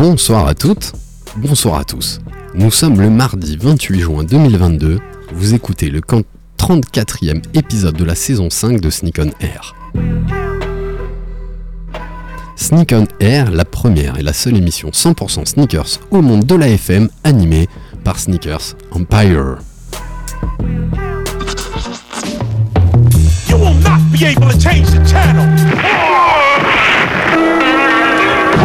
Bonsoir à toutes, bonsoir à tous. Nous sommes le mardi 28 juin 2022. Vous écoutez le 34e épisode de la saison 5 de Sneak on Air. Sneak on Air, la première et la seule émission 100% sneakers au monde de la FM animée par Sneakers Empire.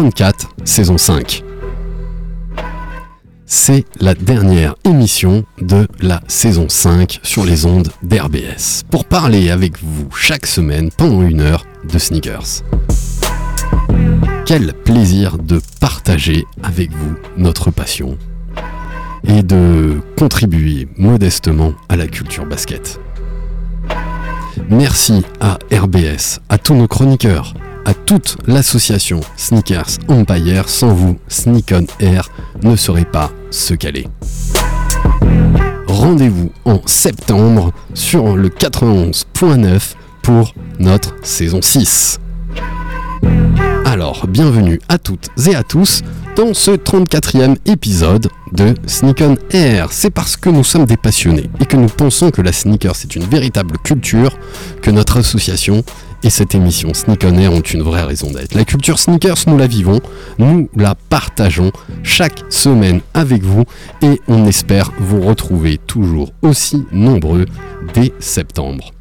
34, saison 5. C'est la dernière émission de la saison 5 sur les ondes d'RBS pour parler avec vous chaque semaine pendant une heure de sneakers. Quel plaisir de partager avec vous notre passion et de contribuer modestement à la culture basket. Merci à RBS, à tous nos chroniqueurs, à toute l'association Sneakers Empire. Sans vous, Sneak on Air ne serait pas ce qu'elle est. Rendez-vous en septembre sur le 91.9 pour notre saison 6. Alors, bienvenue à toutes et à tous dans ce 34e épisode de Sneak on Air. C'est parce que nous sommes des passionnés et que nous pensons que la sneaker c'est une véritable culture que notre association et cette émission Sneak on Air ont une vraie raison d'être. La culture sneakers, nous la vivons, nous la partageons chaque semaine avec vous et on espère vous retrouver toujours aussi nombreux dès septembre.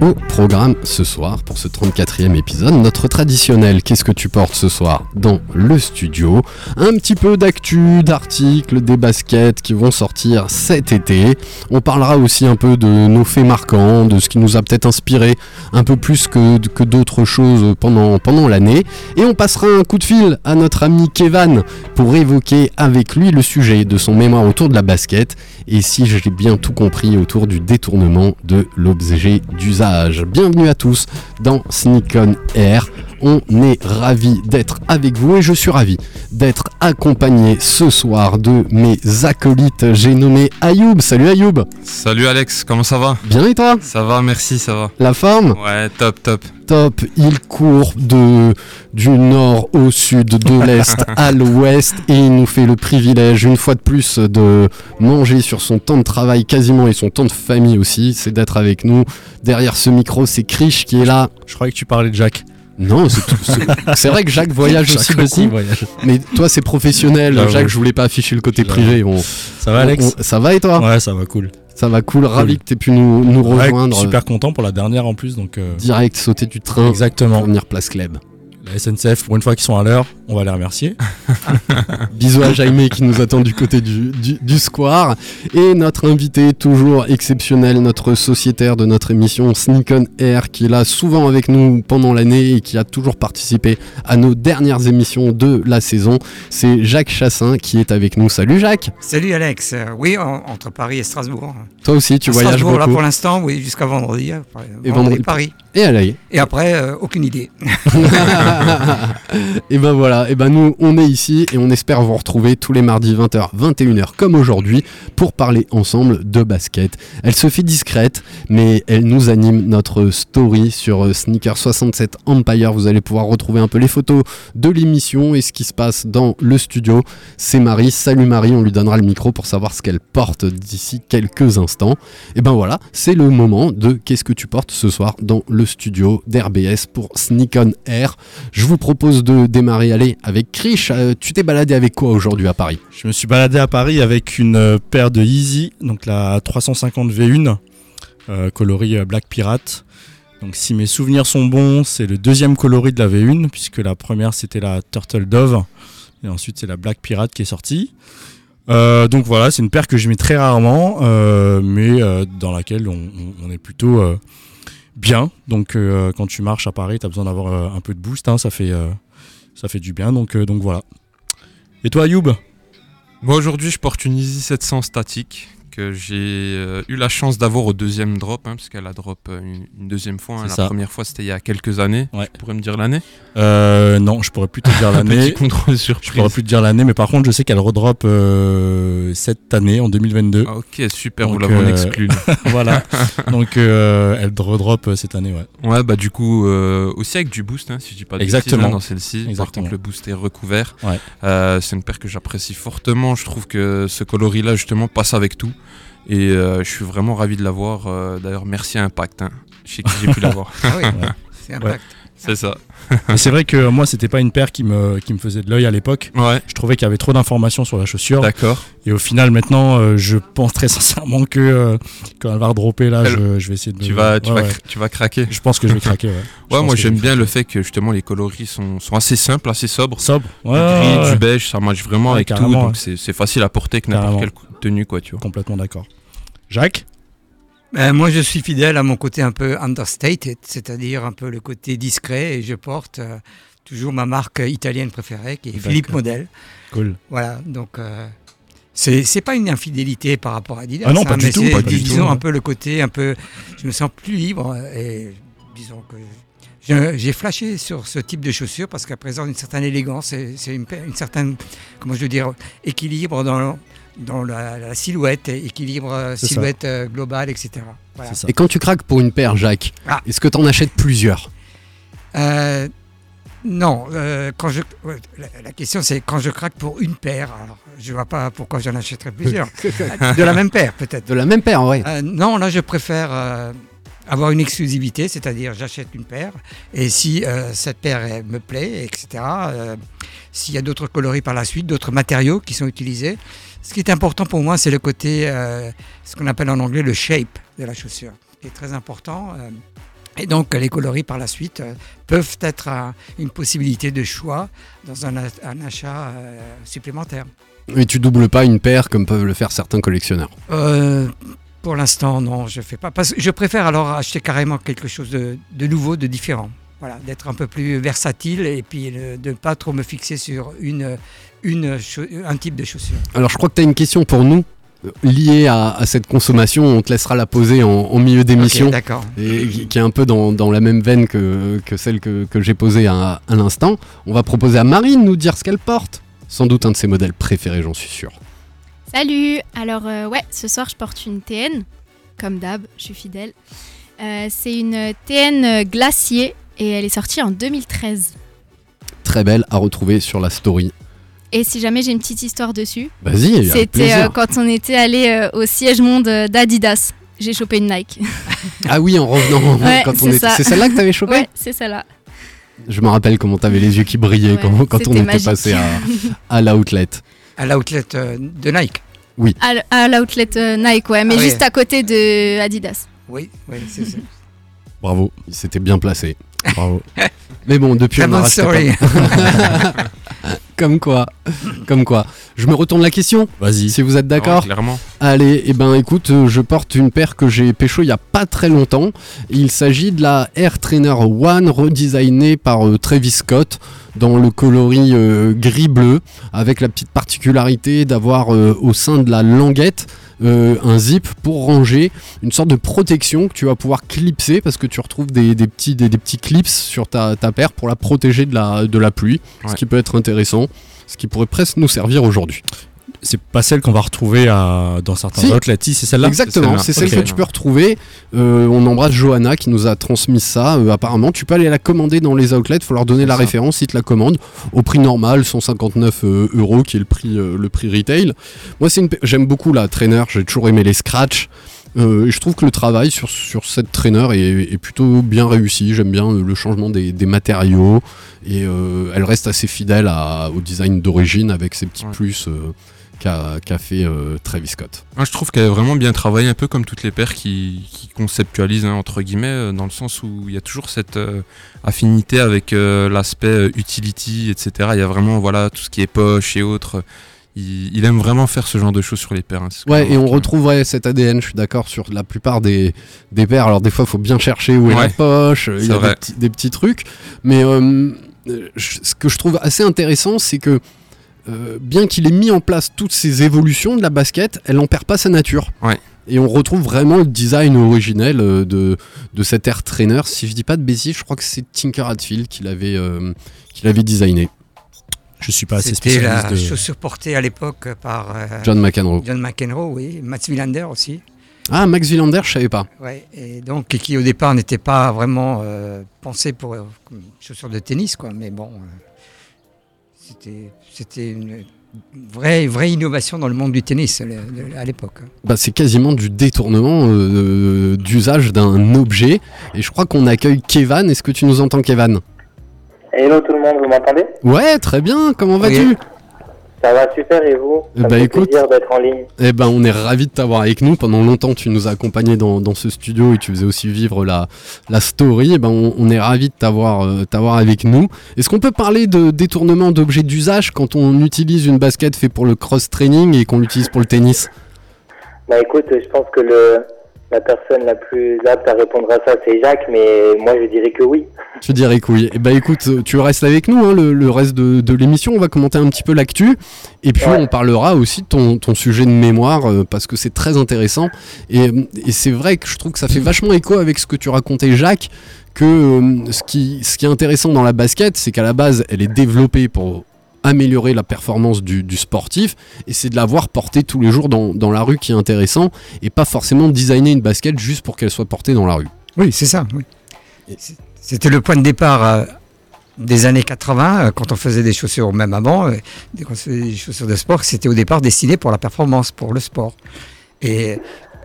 Au programme ce soir, pour ce 34e épisode, notre traditionnel Qu'est-ce que tu portes ce soir dans le studio? Un petit peu d'actu, d'articles, des baskets qui vont sortir cet été. On parlera aussi un peu de nos faits marquants, de ce qui nous a peut-être inspiré un peu plus que, d'autres choses pendant, pendant l'année. Et on passera un coup de fil à notre ami Kevan pour évoquer avec lui le sujet de son mémoire autour de la basket et si j'ai bien tout compris autour du détournement de l'objet d'usage. Bienvenue à tous dans Sneak on Air. On est ravis d'être avec vous et je suis ravi d'être accompagné ce soir de mes acolytes. J'ai nommé Ayoub. Salut Ayoub. Salut Alex, comment ça va? Bien et toi? Ça va, merci, ça va. La forme? Ouais, top, top. Top. Il court de, du nord au sud, de l'est à l'ouest et il nous fait le privilège une fois de plus de manger sur son temps de travail quasiment et son temps de famille aussi. C'est d'être avec nous. Derrière ce micro, c'est Krish qui est là. Je croyais que tu parlais de Jacques. Non, c'est tout- c'est- c'est vrai que Jacques voyage aussi Jacques beaucoup. voyage. Mais toi, c'est professionnel. J'avoue. Jacques, je voulais pas afficher le côté privé. On- Ça va, Alex on- ça va et toi? Ouais, ça va, cool. Ça va cool. Ravi que tu aies pu nous, nous Ouais, rejoindre. super content pour la dernière en plus, donc. euh, Direct, sauter du train Exactement. pour venir Place Club. La SNCF, pour une fois qu'ils sont à l'heure, on va les remercier. Bisous à Jaime qui nous attend du côté du, du, du square. Et notre invité toujours exceptionnel, notre sociétaire de notre émission Sneak on Air, qui est là souvent avec nous pendant l'année et qui a toujours participé à nos dernières émissions de la saison. C'est Jacques Chassin qui est avec nous. Salut Jacques Salut Alex, Euh, oui, en- entre Paris et Strasbourg. Toi aussi, tu À voyages Strasbourg, là pour l'instant, oui, jusqu'à vendredi. après, Et vendredi- Paris. Et à. Et après, euh, aucune idée. et ben voilà, et ben nous on est ici et on espère vous retrouver tous les mardis 20h, 21h comme aujourd'hui pour parler ensemble de basket. Elle se fait discrète, mais elle nous anime notre story sur euh, Sneaker 67 Empire. Vous allez pouvoir retrouver un peu les photos de l'émission et ce qui se passe dans le studio. C'est Marie. Salut Marie, on lui donnera le micro pour savoir ce qu'elle porte d'ici quelques instants. Et ben voilà, c'est le moment de qu'est-ce que tu portes ce soir dans le studio d'RBS pour Sneak on Air. Je vous propose de démarrer, allez, avec Krish. Euh, tu t'es baladé avec quoi aujourd'hui à Paris? Je me suis baladé à Paris avec une euh, paire de Yeezy, donc la 350 V1. euh, coloris Black Pirate. Donc si mes souvenirs sont bons, c'est le deuxième coloris de la V1, puisque la première c'était la Turtle Dove, et ensuite c'est la Black Pirate qui est sortie. Euh, donc voilà, c'est une paire que je mets très rarement, mais dans laquelle on, est plutôt bien. Donc euh, quand tu marches à Paris, tu as besoin d'avoir euh, un peu de boost, hein, ça, fait, euh, ça fait du bien, donc, donc voilà. Et toi Ayoub? Moi aujourd'hui je porte une Easy 700 statique que j'ai euh, eu la chance d'avoir au deuxième drop, hein, parce qu'elle a drop euh, une, une deuxième fois. hein. La ça. première fois c'était il y a quelques années. Ouais. Tu pourrais me dire l'année? Euh, Non, je pourrais plus te dire l'année. contrôle Je pourrais plus te dire l'année, mais par contre, je sais qu'elle redrop euh, cette année, en 2022. Ah, ok, super, Donc, vous l'avez euh, exclu. voilà. Donc, elle redrop cette année, ouais. Ouais, bah du coup, aussi avec du boost, hein, si je dis pas de Exactement. bêtises, dans celle-ci. Par Exactement. contre, le boost est recouvert. Ouais. C'est une paire que j'apprécie fortement. Je trouve que ce coloris-là, justement, passe avec tout. Et euh, je suis vraiment ravi de l'avoir. Euh, D'ailleurs, merci à Impact. Hein. Je sais que j'ai pu l'avoir. Ah oui, Ouais. c'est impact. C'est ça. Mais c'est vrai que moi, c'était pas une paire qui me, qui me faisait de l'œil à l'époque. Ouais, Je trouvais qu'il y avait trop d'informations sur la chaussure. d'accord. Et au final, maintenant, euh, je pense très sincèrement que euh, quand elle va redropper, là, je, je vais essayer de. Tu vas, tu, Ouais, vas, ouais. tu vas craquer. Je pense que je vais craquer, ouais. Moi que j'aime bien le fait que justement les coloris sont, sont assez simples, assez sobres. Sobre. Ouais, du gris, du beige, ça match vraiment avec tout. Donc c'est facile à porter avec n'importe quelle tenue, quoi, tu vois. complètement d'accord. Jacques? Ben, moi, je suis fidèle à mon côté un peu understated, c'est-à-dire un peu le côté discret, et je porte euh, toujours ma marque italienne préférée, qui est Philippe. Model. Cool. Voilà, donc euh, c'est c'est pas une infidélité par rapport à Adidas. Ah non, pas hein, du mais tout, c'est, pas du tout, Disons un peu le côté un peu, je me sens plus libre et disons que j'ai flashé sur ce type de chaussures parce qu'à présent une certaine élégance, c'est une, une certaine, comment je veux dire, équilibre dans dans la, la silhouette, équilibre ça. silhouette euh, globale, etc. Voilà. Et quand tu craques pour une paire, Jacques, Ah. est-ce que t'en achètes plusieurs Euh, non, euh, quand je, ouais, la, la question c'est quand je craque pour une paire. Alors, je vois pas pourquoi j'en achèterais plusieurs. de la même paire peut-être. De la même paire, ouais. Euh, non, là je préfère avoir une exclusivité, c'est-à-dire j'achète une paire et si euh, cette paire elle me plaît, etc. euh, S'il y a d'autres coloris par la suite, d'autres matériaux qui sont utilisés, ce qui est important pour moi, c'est le côté, euh, ce qu'on appelle en anglais le shape de la chaussure, qui est très important. euh, et donc les coloris par la suite euh, peuvent être un- une possibilité de choix dans un, achat supplémentaire. Mais tu doubles pas une paire comme peuvent le faire certains collectionneurs. Pour l'instant, non, je fais pas. Parce que je préfère alors acheter carrément quelque chose de, de nouveau, de différent. Voilà, d'être un peu plus versatile et puis euh, de ne pas trop me fixer sur une, une, un type de chaussure. Alors je crois que tu as une question pour nous euh, liée à, à cette consommation. On te laissera la poser en, en milieu d'émission. Ok, D'accord. et qui, qui est un peu dans, dans la même veine que, que celle que, que j'ai posée à, à l'instant. On va proposer à Marine de nous dire ce qu'elle porte. Sans doute un de ses modèles préférés, j'en suis sûr. Salut Alors euh, ouais, ce soir je porte une TN, comme d'hab, je suis fidèle. Euh, c'est une TN glacier et elle est sortie en 2013. Très belle à retrouver sur la story. Et si jamais j'ai une petite histoire dessus, Vas-y, c'était euh, quand on était allé euh, au siège monde euh, d'Adidas. J'ai chopé une Nike. Ah oui, en revenant. Ouais, quand on c'est celle-là que t'avais chopé ouais, c'est celle-là. Je me rappelle comment t'avais les yeux qui brillaient Ouais, quand, quand on c'était était magique. passé à, à l'outlet. À l'outlet euh, de Nike. À, l- à l'outlet Nike, ouais, mais Ah oui. juste à côté de Adidas. Oui, oui, c'est ça. Bravo. Il s'était bien placé. Bravo. Mais bon, depuis on story. Comme quoi. Comme quoi. Je me retourne la question. Vas-y. Si vous êtes Ouais, d'accord. clairement. Allez, et ben écoute, euh, je porte une paire que j'ai pécho il y a pas très longtemps. Il s'agit de la Air Trainer One redesignée par euh, Travis Scott dans le coloris euh, gris-bleu, avec la petite particularité d'avoir euh, au sein de la languette euh, un zip pour ranger une sorte de protection que tu vas pouvoir clipser parce que tu retrouves des, des petits, des, des petits clips sur ta, ta paire pour la protéger de la, de la pluie, ce qui peut être intéressant, ce qui pourrait presque nous servir aujourd'hui. C'est pas celle qu'on va retrouver à- dans certains Si. outlets, si, c'est celle-là? Exactement, C'est celle que tu peux retrouver. Euh, on embrasse Johanna qui nous a transmis ça. Euh, apparemment, tu peux aller la commander dans les outlets. Il faut leur donner la ça. référence. Ils te la commandent au prix normal, 159 euh, euros, qui est le prix, euh, le prix retail. Moi, une, j'aime beaucoup la trainer. J'ai toujours aimé les scratchs. Euh, et je trouve que le travail sur, sur cette trainer est, est plutôt bien réussi. J'aime bien le changement des, des matériaux et euh, elle reste assez fidèle à- au design d'origine avec ses petits Ouais. plus euh, qu'a fait euh, Travis Scott. Moi, je trouve qu'elle a vraiment bien travaillé, un peu comme toutes les paires qui, qui conceptualisent, hein, entre guillemets, euh, dans le sens où il y a toujours cette euh, affinité avec euh, l'aspect euh, utility, etc. Il y a vraiment voilà, tout ce qui est poche et autres. Il, il aime vraiment faire ce genre de choses sur les paires. hein, Ouais, et on retrouverait cet ADN, je suis d'accord, sur la plupart des, des paires. Alors, des fois, il faut bien chercher où est la poche, il y a des des petits trucs. Mais euh, je- ce que je trouve assez intéressant, c'est que euh, bien qu'il ait mis en place toutes ces évolutions de la basket, elle n'en perd pas sa nature. Ouais. Et on retrouve vraiment le design originel euh, de, de cet air trainer. Si je dis pas de bêtises, je crois que c'est Tinker Hatfield qui l'avait euh, qui l'avait designé. Je suis pas assez C'était la spécialiste de. chaussure portée à l'époque par euh, John McEnroe. John McEnroe, oui, Mats Wilander aussi. Ah, Max Wilander, je savais pas. Ouais, et donc qui au départ n'était pas vraiment euh, pensé pour euh, chaussure de tennis, quoi. Mais bon, euh, c'était c'était une vraie vraie innovation dans le monde du tennis euh, à l'époque. Bah, c'est quasiment du détournement euh, d'usage d'un objet. Et je crois qu'on accueille Kevan. Est-ce que tu nous entends, Kevan? Hello tout le monde, vous m'entendez? Ouais, très bien. Comment vas-tu? Oui. Ça va super et vous Eh Ça bah, me fait écoute. plaisir d'être en ligne. Eh ben, on est ravis de t'avoir avec nous. Pendant longtemps, tu nous as accompagnés dans, dans ce studio et tu faisais aussi vivre la, la story. Eh ben, on, on est ravis de t'avoir euh, t'avoir avec nous. Est-ce qu'on peut parler de détournement d'objets d'usage quand on utilise une basket faite pour le cross-training et qu'on l'utilise pour le tennis? Bah écoute, je pense que le, la personne la plus apte à répondre à ça c'est Jacques, mais moi je dirais que oui. Tu dirais que oui. Eh ben écoute, tu restes avec nous, hein, le, le reste de, de l'émission. On va commenter un petit peu l'actu. Et puis Ouais. on parlera aussi de ton, ton sujet de mémoire, euh, parce que c'est très intéressant. Et, euh, et c'est vrai que je trouve que ça fait vachement écho avec ce que tu racontais, Jacques, que euh, ce, qui, ce qui est intéressant dans la basket, c'est qu'à la base, elle est développée pour améliorer la performance du, du sportif et c'est de la voir porter tous les jours dans, dans la rue qui est intéressant et pas forcément designer une basket juste pour qu'elle soit portée dans la rue. Oui, c'est ça. oui. C'était le point de départ euh, des années 80, euh, quand on faisait des chaussures, même avant, euh, quand on faisait des chaussures de sport, c'était au départ destiné pour la performance, pour le sport. Et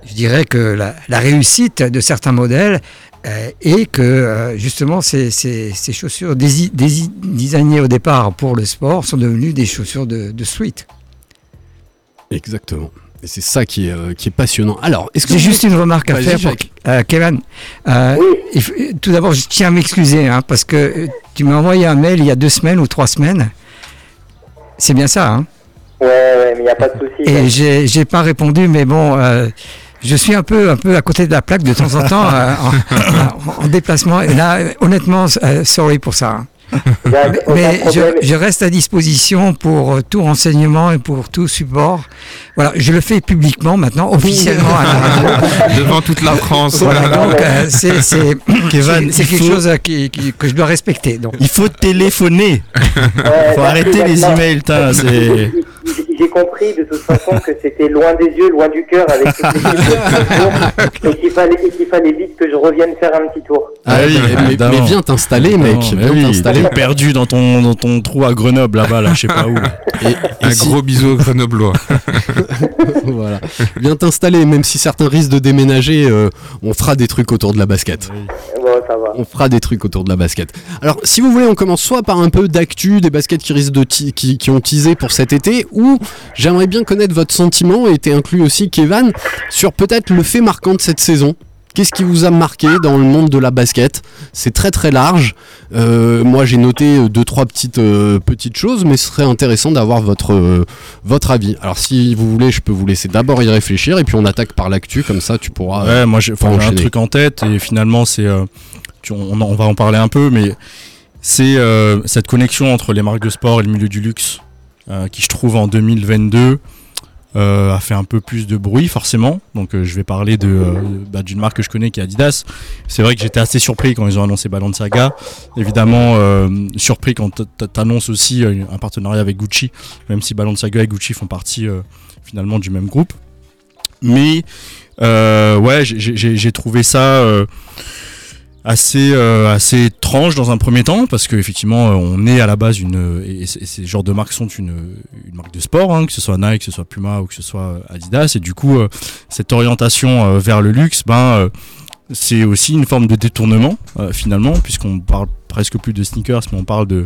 je dirais que la, la réussite de certains modèles euh, est que euh, justement ces, ces- ces chaussures dési- dési- designées au départ pour le sport sont devenues des chaussures de, de street. Exactement. Et c'est ça qui est, euh, qui est passionnant. Alors, est-ce que J'ai juste une remarque à faire, pour, euh, Kevin. Euh, Oui. tout d'abord, je tiens à m'excuser hein, parce que tu m'as envoyé un mail il y a deux semaines ou trois semaines. C'est bien ça, hein Ouais, ouais, mais il n'y a pas de souci. Et j'ai j'ai pas répondu, mais bon, euh, je suis un peu, un peu à côté de la plaque de temps en temps euh, en, en- en déplacement. Et là, honnêtement, euh, sorry pour ça. hein. Mais je, reste à disposition pour euh, tout renseignement et pour tout support. Voilà, je le fais publiquement maintenant, officiellement à la radio. Devant toute la France. Voilà, donc euh, c'est c'est- Kevin, c'est il quelque faut- chose qui, qui- que je dois respecter. Donc. Il faut téléphoner. Ouais, Faut arrêter les emails. J'ai compris de toute façon que c'était loin des yeux, loin du cœur avec toutes les et qu'il fallait, et qu'il fallait vite que je revienne faire un petit tour. Ah oui, mais, mais- viens t'installer, mec. Non, mais viens oui, t'installer. perdu dans ton, dans ton trou à Grenoble là-bas, là, je sais pas où. Et, et Un si- gros bisou aux Grenoblois. voilà. Viens t'installer, même si certains risquent de déménager, euh, on fera des trucs autour de la basket. Bon, ça va. On fera des trucs autour de la basket. Alors, si vous voulez, on commence soit par un peu d'actu, des baskets qui risquent de qui, qui ont teasé pour cet été, ou j'aimerais bien connaître votre sentiment, et t'es inclus aussi, Kevin, sur peut-être le fait marquant de cette saison. Qu'est-ce qui vous a marqué dans le monde de la basket? C'est très très large. Euh, moi, j'ai noté euh, deux trois petites euh, petites choses, mais ce serait intéressant d'avoir votre euh, votre avis. Alors, si vous voulez, je peux vous laisser d'abord y réfléchir, et puis on attaque par l'actu, comme ça, tu pourras. Ouais, moi j'ai un truc en tête et finalement c'est on, va en parler un peu mais c'est cette connexion entre les marques de sport et le milieu du luxe qui je trouve en 2022 euh, a fait un peu plus de bruit forcément. Donc euh, je vais parler de euh, bah, d'une marque que je connais qui est Adidas. C'est vrai que j'étais assez surpris quand ils ont annoncé Balenciaga. Évidemment euh, surpris quand t'annonces aussi euh, un partenariat avec Gucci même si Balenciaga et Gucci font partie euh, finalement du même groupe. Mais euh, ouais, j'ai- trouvé ça euh, assez euh, assez étrange dans un premier temps parce que effectivement euh, on est à la base une et, ces genres de marques sont une, une marque de sport hein, que ce soit Nike que ce soit Puma ou que ce soit Adidas. Et du coup euh, cette orientation euh, vers le luxe ben c'est aussi une forme de détournement finalement puisqu'on parle presque plus de sneakers mais on parle de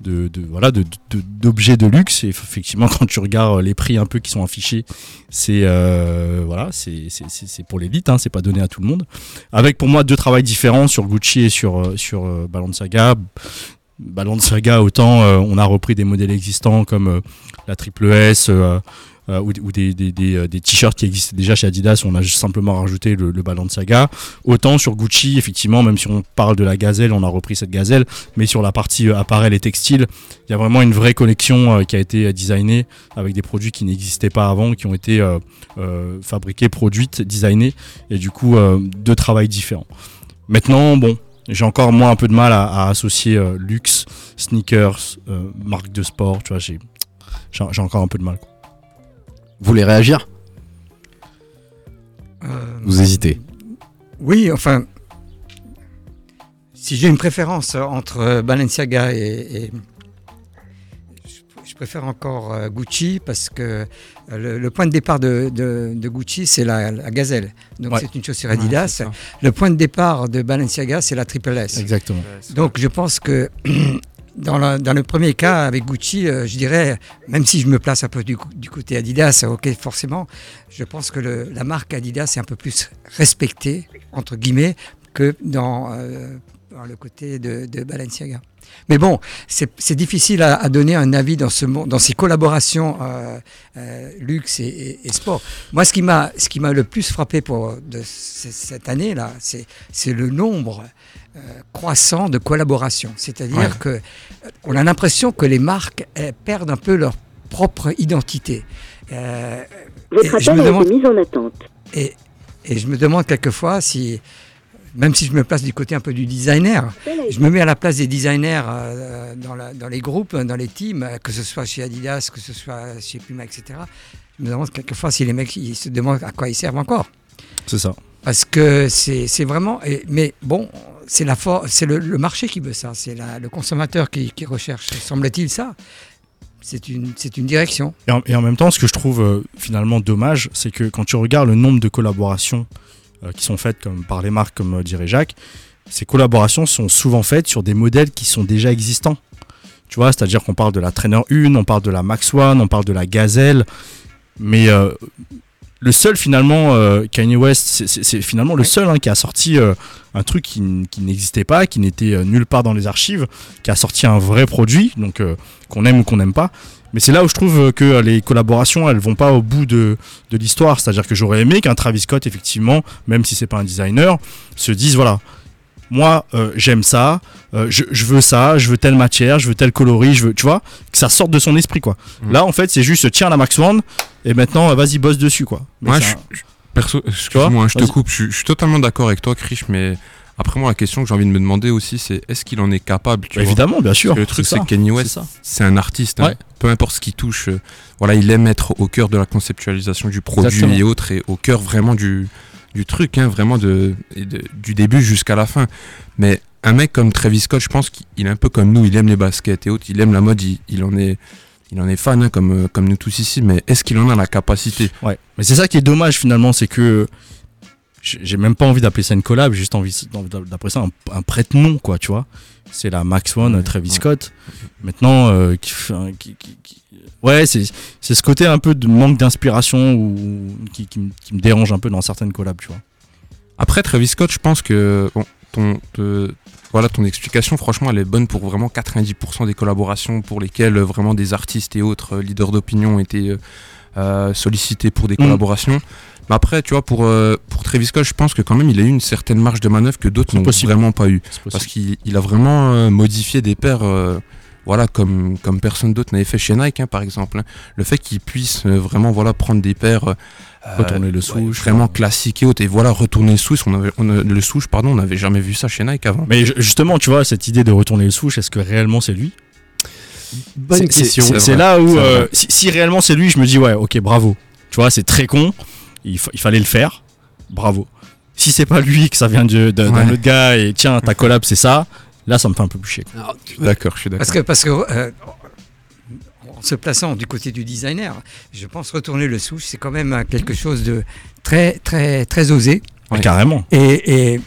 de, voilà d'objets de, luxe. Et effectivement quand tu regardes les prix un peu qui sont affichés c'est euh, voilà c'est pour l'élite hein, c'est pas donné à tout le monde. Avec pour moi deux travails différents sur Gucci et sur euh, sur euh, Balenciaga Balenciaga autant euh, on a repris des modèles existants comme la triple S euh, ou, des, des, des, euh, des t-shirts qui existaient déjà chez Adidas, on a simplement rajouté le, le Balenciaga. Autant sur Gucci, effectivement, même si on parle de la gazelle, on a repris cette gazelle, mais sur la partie euh, appareil et textile, il y a vraiment une vraie collection euh, qui a été designée avec des produits qui n'existaient pas avant, qui ont été fabriqués, produites, designés, et du coup, deux travails différents. Maintenant, bon, j'ai encore moins un peu de mal à, à associer euh, luxe, sneakers, euh, marque de sport, tu vois, j'ai encore un peu de mal. quoi. Vous voulez réagir Euh, Vous hésitez Oui, enfin, si j'ai une préférence entre Balenciaga et, et- je, préfère encore euh, Gucci parce que euh, le, le point de départ de, de- de Gucci c'est la, la gazelle, donc Ouais. c'est une chaussure Adidas. le point de départ de Balenciaga c'est la triple S. Exactement. Donc je pense que dans, le premier cas avec Gucci, euh, je dirais, même si je me place un peu du, côté Adidas, ok forcément, je pense que la marque Adidas est un peu plus respectée, entre guillemets, que dans, euh, le côté de, Balenciaga. Mais bon, c'est difficile à, donner un avis dans, ce dans ces collaborations euh, luxe et, sport. Moi, ce qui m'a le plus frappé pour de cette année là, c'est c'est le nombre euh, croissant de collaborations. C'est-à-dire Ouais. que euh, on a l'impression que les marques elles, perdent un peu leur propre identité. Euh, Votre et je appel me a demande- été mis en attente. et, et je me demande quelquefois si, même si je me place du côté un peu du designer, je me mets à la place des designers euh, dans, la- dans les groupes, dans les teams, que ce soit chez Adidas, que ce soit chez Puma, etc. Je me demande quelquefois si les mecs ils se demandent à quoi ils servent encore. C'est ça. Parce que c'est vraiment. mais bon, c'est la c'est le, marché qui veut ça, c'est le consommateur qui, recherche, semble-t-il, ça. C'est une, une direction. Et en, même temps, ce que je trouve euh, finalement dommage, c'est que quand tu regardes le nombre de collaborations euh, qui sont faites comme par les marques, comme euh, dirait Jacques, ces collaborations sont souvent faites sur des modèles qui sont déjà existants. Tu vois, c'est-à-dire qu'on parle de la Trainer 1, on parle de la Max One, on parle de la Gazelle, mais le seul finalement, euh, Kanye West, c'est- c'est c'est finalement le seul hein, qui a sorti euh, un truc qui, n'existait pas, qui n'était euh, nulle part dans les archives, qui a sorti un vrai produit, donc qu'on aime ou qu'on n'aime pas. Mais c'est là où je trouve que les collaborations, elles vont pas au bout de, de l'histoire. C'est-à-dire que j'aurais aimé qu'un Travis Scott, effectivement, même si c'est pas un designer, se dise voilà, moi euh, j'aime ça, euh, je, je veux ça, je veux telle matière, je veux tel coloris, je veux, tu vois, que ça sorte de son esprit quoi. Mm. Là en fait c'est juste tiens la Max One et maintenant euh, vas-y bosse dessus quoi. Mais Ouais, c'est je, un- je- perso, excuse-moi, hein, je te coupe. Je, suis- totalement d'accord avec toi, Krish, mais après moi, la question que j'ai envie de me demander aussi, c'est est-ce qu'il en est capable tu Bah, vois évidemment, bien sûr, Parce que le truc, c'est que c'est West, c'est un artiste. hein. Peu importe ce qu'il touche, euh, voilà, il aime être au cœur de la conceptualisation du produit Exactement. et autres, et au cœur vraiment du, du truc, hein, vraiment du début jusqu'à la fin. Mais un mec comme Travis Scott, je pense qu'il est un peu comme nous, il aime les baskets et autres, il aime la mode, il, il en est. Il en est fan, hein, comme, euh, comme nous tous ici, mais est-ce qu'il en a la capacité? Ouais, mais c'est ça qui est dommage finalement, c'est que j'ai même pas envie d'appeler ça une collab, j'ai juste envie d'appeler ça un, un prête-nom, quoi, tu vois. C'est la Max One, Ouais, Travis ouais. Scott. Maintenant, euh, qui, fait un- qui- qui- qui- ouais, c'est c'est ce côté un peu de manque d'inspiration ou qui, qui me- qui me dérange un peu dans certaines collabs, tu vois. Après, Travis Scott, je pense que bon, ton, te- voilà, ton explication, franchement, elle est bonne pour vraiment 90% des collaborations pour lesquelles euh, vraiment des artistes et autres euh, leaders d'opinion ont été euh, euh, sollicités pour des Mm. collaborations. Mais après, tu vois, pour, euh, pour Travis Scott, je pense que quand même, il a eu une certaine marge de manœuvre que d'autres n'ont vraiment pas eu. Parce qu'il il a vraiment euh, modifié des paires. euh, voilà, comme, comme personne d'autre n'avait fait chez Nike, hein, par exemple. hein. Le fait qu'il puisse vraiment voilà, prendre des paires Retourner le ouais, souche, vraiment classiques et autres, et voilà, retourner le souche, on avait, on a- le souche, pardon, on n'avait jamais vu ça chez Nike avant. Mais ju- justement, tu vois, cette idée de retourner le souche, est-ce que réellement c'est lui Bonne C'est- question. c'est- là où, euh, si, si réellement c'est lui, je me dis, ouais, ok, bravo. Tu vois, c'est très con. Il, fa- il fallait le faire. Bravo. Si c'est pas lui, que ça vient d'un Ouais. autre gars, et tiens, ta collab, c'est ça, là, ça me fait un peu plus chier. suis d'accord, je suis d'accord. Parce que, parce que euh, en se plaçant du côté du designer, je pense retourner le souche, c'est quand même quelque chose de très, très, très osé. Ouais, Carrément. Et, et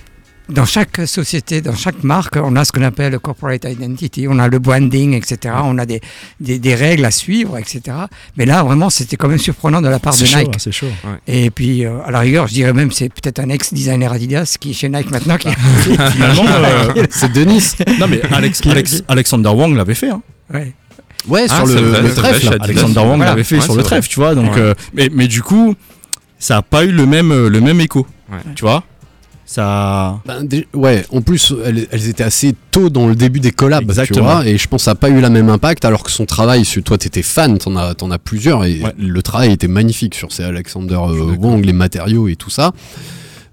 dans chaque société, dans chaque marque, on a ce qu'on appelle le corporate identity, on a le branding, etc. On a des, des, des règles à suivre, etc. Mais là, vraiment, c'était quand même surprenant de la part de C'est chaud, Nike. c'est chaud. Et puis, euh, à la rigueur, je dirais même, c'est peut-être un ex-designer Adidas qui est chez Nike maintenant. Qui... Finalement, euh, C'est Denis. non mais Alex, Alex- Alexander Wang l'avait fait. Hein. Ouais. Ouais, Ah, sur le, le trèfle. Alexander Wang Voilà. l'avait fait Ouais, sur le vrai. trèfle, tu vois. Donc, Ouais. euh, mais, mais du coup, ça a pas eu le même, euh, le même écho. Ouais. Tu vois Ça. Ben, ouais, en plus, elles, elles étaient assez tôt dans le début des collabs, tu vois, et je pense que ça n'a pas eu la même impact, alors que son travail, sur- toi t'étais fan, t'en as, t'en as plusieurs, et Ouais. le travail était magnifique sur ces Alexander euh. Wang, les matériaux et tout ça.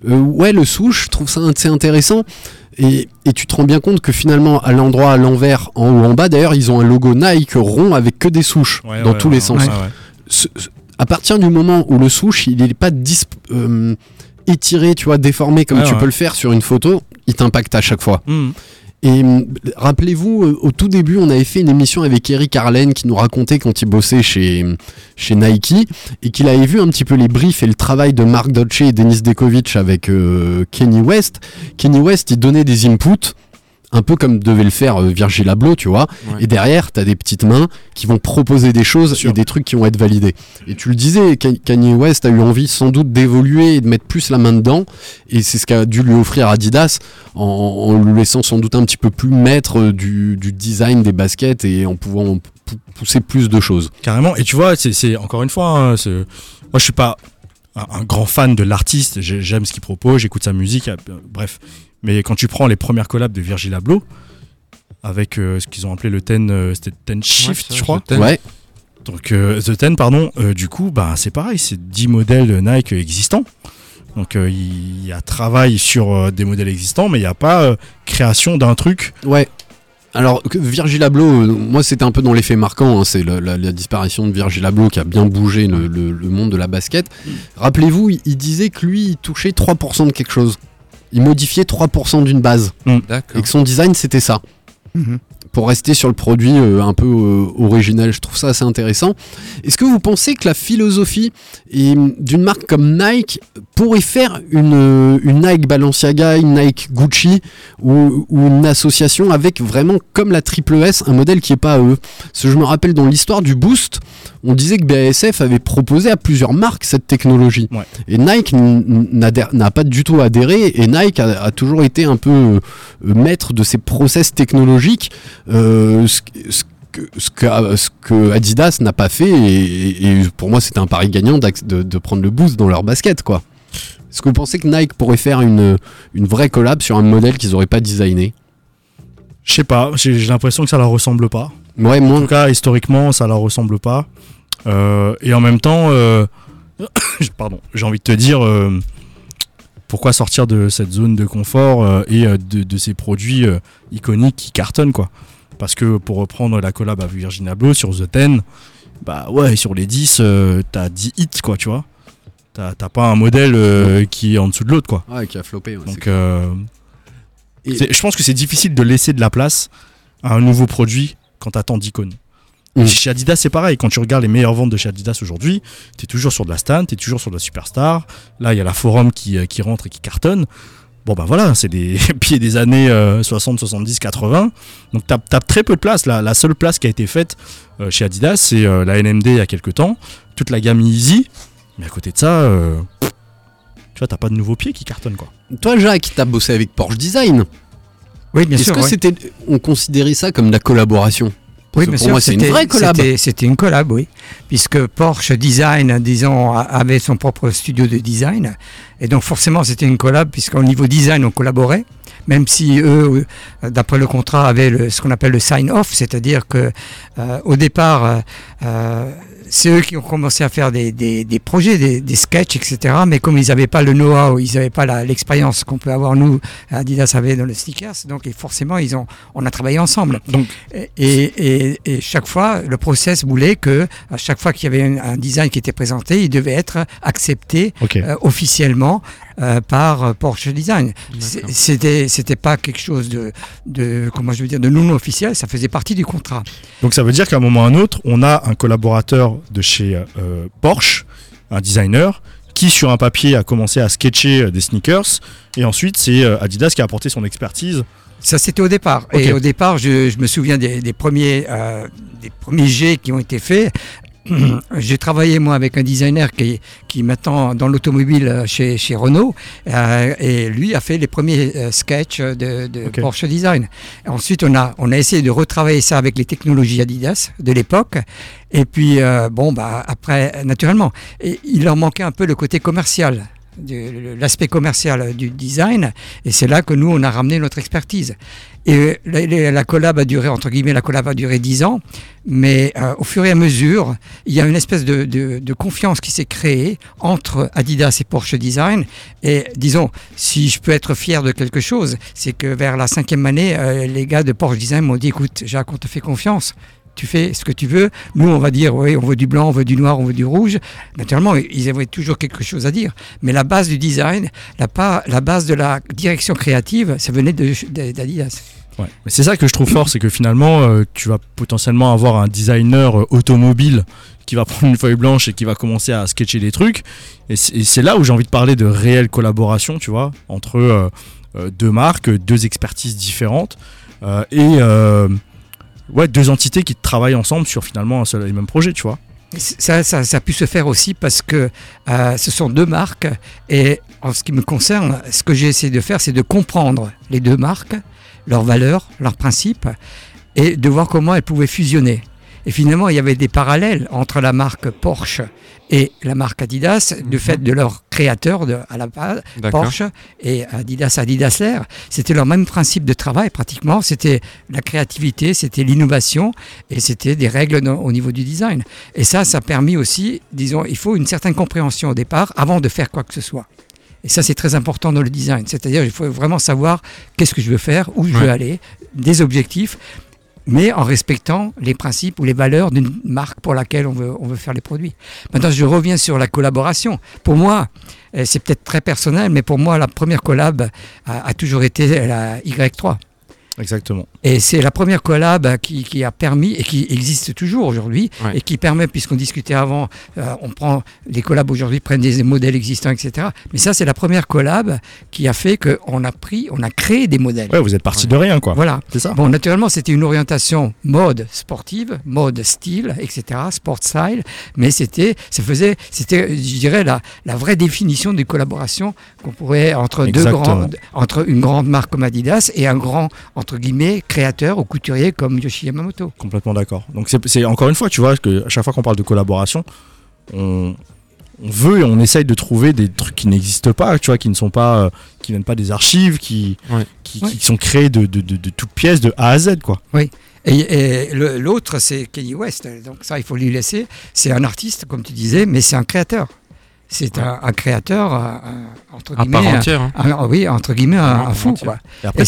Euh, ouais, le souche, je trouve ça assez intéressant. Et, et tu te rends bien compte que finalement, à l'endroit, à l'envers, en haut, en bas, d'ailleurs, ils ont un logo Nike rond avec que des souches Ouais, dans ouais, tous ouais, les sens. ce- à partir du moment où le souche, il n'est pas disp- euh, étiré, tu vois, déformé comme tu ouais. peux le faire sur une photo, il t'impacte à chaque fois. Hmm. Et hum, rappelez-vous, euh, au tout début, on avait fait une émission avec Eric Arlen qui nous racontait quand il bossait chez, chez Nike et qu'il avait vu un petit peu les briefs et le travail de Mark Dolce et Denis Dekovic avec euh, Kenny West. Kenny West, il donnait des inputs. Un peu comme devait le faire euh, Virgil Abloh, tu vois. Ouais. Et derrière, tu as des petites mains qui vont proposer des choses et des trucs qui vont être validés. Et tu le disais, Ka- Kanye West a eu envie sans doute d'évoluer et de mettre plus la main dedans. Et c'est ce qu'a dû lui offrir Adidas en, en lui laissant sans doute un petit peu plus maître euh, du, du design des baskets et en pouvant pou- pousser plus de choses. Carrément. Et tu vois, c'est- encore une fois, hein, moi je suis pas un, un grand fan de l'artiste. J'ai- J'aime ce qu'il propose, j'écoute sa musique, euh, bref. Mais quand tu prends les premières collabs de Virgil Abloh avec euh, ce qu'ils ont appelé le Ten, euh, c'était Ten Shift, je crois. The Ten. Ouais, Donc euh, The Ten, pardon. euh, du coup, bah c'est pareil, c'est 10 modèles Nike existants. Donc euh, il y a travail sur euh, des modèles existants, mais il n'y a pas euh, création d'un truc. ouais. Alors, Virgil Abloh, euh, moi c'était un peu dans l'effet marquant, hein, c'est la, la- la disparition de Virgil Abloh qui a bien bougé le, le- le monde de la basket. Rappelez-vous, il, il disait que lui, il touchait 3% de quelque chose. Il modifiait 3% d'une base. Et D'accord. que son design, c'était ça. Mhm. Pour rester sur le produit euh, un peu euh, original, je trouve ça assez intéressant. Est-ce que vous pensez que la philosophie et, d'une marque comme Nike pourrait faire une, euh, une Nike Balenciaga, une Nike Gucci ou, ou une association avec vraiment comme la Triple S, un modèle qui est pas à eux? Parce que je me rappelle dans l'histoire du Boost, on disait que BASF avait proposé à plusieurs marques cette technologie. Ouais. Et Nike n'a pas du tout adhéré et Nike a, a toujours été un peu euh, maître de ces process technologiques, euh, ce, ce que, ce, que, ce que Adidas n'a pas fait et, et pour moi c'était un pari gagnant de, de prendre le boost dans leur basket quoi. Est-ce que vous pensez que Nike pourrait faire une, une vraie collab sur un modèle qu'ils n'auraient pas designé? Je sais pas, j'ai l'impression que ça leur ressemble pas. Ouais, En moi, tout cas, historiquement, ça leur ressemble pas. Euh, et en même temps, euh, pardon, j'ai envie de te dire euh, pourquoi sortir de cette zone de confort et de, de ces produits iconiques qui cartonnent quoi. Parce que pour reprendre la collab avec Virginia Abloh sur The Ten, bah ouais, sur les 10, euh, t'as 10 hits quoi, tu vois. T'as pas un modèle euh, qui est en dessous de l'autre quoi. ouais, qui a floppé. ouais, Donc euh, Et- je pense que c'est difficile de laisser de la place à un nouveau produit quand t'as tant d'icônes. Mm. Chez Adidas, c'est pareil. Quand tu regardes les meilleures ventes de chez Adidas aujourd'hui, t'es toujours sur de la Stan, t'es toujours sur de la Superstar. Là, il y a la Forum qui, qui rentre et qui cartonne. Bon, ben voilà, c'est des pieds des années euh, 60, 70, 80. Donc, t'as as très peu de place. La, la seule place qui a été faite euh, chez Adidas, c'est euh, la NMD il y a quelques temps. Toute la gamme Easy. Mais à côté de ça, euh, tu vois, t'as pas de nouveaux pieds qui cartonnent, quoi. Toi, Jacques, t'as bossé avec Porsche Design. Oui, bien Est-ce sûr. que ouais. c'était, on considérait ça comme de la collaboration? Oui, bien sûr, une c'était- vraie collab. une collab, oui. Puisque Porsche Design, disons, avait son propre studio de design. Et donc, forcément, c'était une collab, puisqu'au niveau design, on collaborait. Même si eux, d'après le contrat, avaient le- ce qu'on appelle le sign-off, c'est-à-dire que euh, au départ, euh, euh, c'est eux qui ont commencé à faire des, des- des projets, des, des sketchs, etc. Mais comme ils n'avaient pas le know-how, ils n'avaient pas l'expérience qu'on peut avoir nous, Adidas avait dans le sneakers, donc et forcément, ils ont, on a travaillé ensemble. Donc, Et, et, et chaque fois, le process voulait que, à chaque fois qu'il y avait un, un design qui était présenté, il devait être accepté euh, officiellement euh, par euh, Porsche Design. C'était, c'était pas quelque chose de, de, comment je veux dire, de non officiel, ça faisait partie du contrat. Donc ça veut dire qu'à un moment ou à un autre, on a un collaborateur de chez euh, Porsche, un designer, qui sur un papier a commencé à sketcher euh, des sneakers, et ensuite c'est euh, Adidas qui a apporté son expertise. Ça, c'était au départ. Et au départ, je, je me souviens des, des premiers, euh, des premiers jets qui ont été faits. J'ai travaillé moi avec un designer qui, qui maintenant dans l'automobile euh, chez, chez Renault euh, et lui a fait les premiers euh, sketchs de, de. Porsche Design. Et ensuite on a, on a essayé de retravailler ça avec les technologies Adidas de l'époque et puis euh, bon bah après naturellement et il leur manquait un peu le côté commercial de- l'aspect commercial du design et c'est là que nous on a ramené notre expertise. Et la, la- la collab a duré entre guillemets la collab a duré 10 ans mais euh, au fur et à mesure il y a une espèce de, de- de confiance qui s'est créée entre Adidas et Porsche Design. Et disons si je peux être fier de quelque chose c'est que vers la cinquième année euh, les gars de Porsche Design m'ont dit écoute Jacques on te fait confiance tu fais ce que tu veux. Nous, on va dire, oui, on veut du blanc, on veut du noir, on veut du rouge. Naturellement, ils avaient toujours quelque chose à dire. Mais la base du design, la, base de la direction créative, ça venait d'Adidas. Ouais. C'est ça que je trouve fort, c'est que finalement, euh, tu vas potentiellement avoir un designer euh, automobile qui va prendre une feuille blanche et qui va commencer à sketcher des trucs. Et c'est là où j'ai envie de parler de réelle collaboration, tu vois, entre euh, deux marques, deux expertises différentes et ouais, deux entités qui travaillent ensemble sur finalement un seul et même projet, tu vois. Ça, ça, ça a pu se faire aussi parce que euh, ce sont deux marques et en ce qui me concerne, ce que j'ai essayé de faire, c'est de comprendre les deux marques, leurs valeurs, leurs principes et de voir comment elles pouvaient fusionner. Et finalement, il y avait des parallèles entre la marque Porsche et la marque Adidas, du fait de leur créateur de, à la base. Porsche et Adidas Adidas Air. C'était leur même principe de travail pratiquement. C'était la créativité, c'était l'innovation et c'était des règles dans- au niveau du design. Et ça, ça a permis aussi, disons, il faut une certaine compréhension au départ avant de faire quoi que ce soit. Et ça, c'est très important dans le design. C'est-à-dire, il faut vraiment savoir qu'est-ce que je veux faire, où je veux aller, des objectifs, mais en respectant les principes ou les valeurs d'une marque pour laquelle on veut, on veut faire les produits. Maintenant, je reviens sur la collaboration. Pour moi, euh, c'est peut-être très personnel, mais pour moi, la première collab a, a toujours été la Y3. Exactement. Et c'est la première collab qui, qui a permis et qui existe toujours aujourd'hui Ouais. et qui permet, puisqu'on discutait avant, euh, on prend les collabs aujourd'hui prennent des modèles existants, etc. Mais ça, c'est la première collab qui a fait qu'on a pris, on a créé des modèles. Ouais, vous êtes parti de rien, quoi. Voilà. C'est ça. Bon, naturellement, c'était une orientation mode sportive, mode style, etc., sport style, mais c'était, ça faisait, c'était, je dirais, la, la vraie définition de collaboration qu'on pourrait entre deux grandes, entre une grande marque comme Adidas et un grand, entre guillemets, créateur ou couturier comme Yoshi Yamamoto. Complètement d'accord. Donc c'est- encore une fois, tu vois, que à chaque fois qu'on parle de collaboration, on, on veut et on essaye de trouver des trucs qui n'existent pas, tu vois, qui ne sont pas, euh, qui viennent pas des archives, qui, Ouais. qui, Ouais. qui sont créés de, de, de, de toutes pièces, de A à Z, quoi. Et, et l'autre, c'est Kenny West. Donc ça, il faut lui laisser. C'est un artiste, comme tu disais, mais c'est un créateur. C'est un, un créateur, un- un- entre À guillemets, part entière. hein. un- oui, entre guillemets, à fou, entière. quoi. Et après,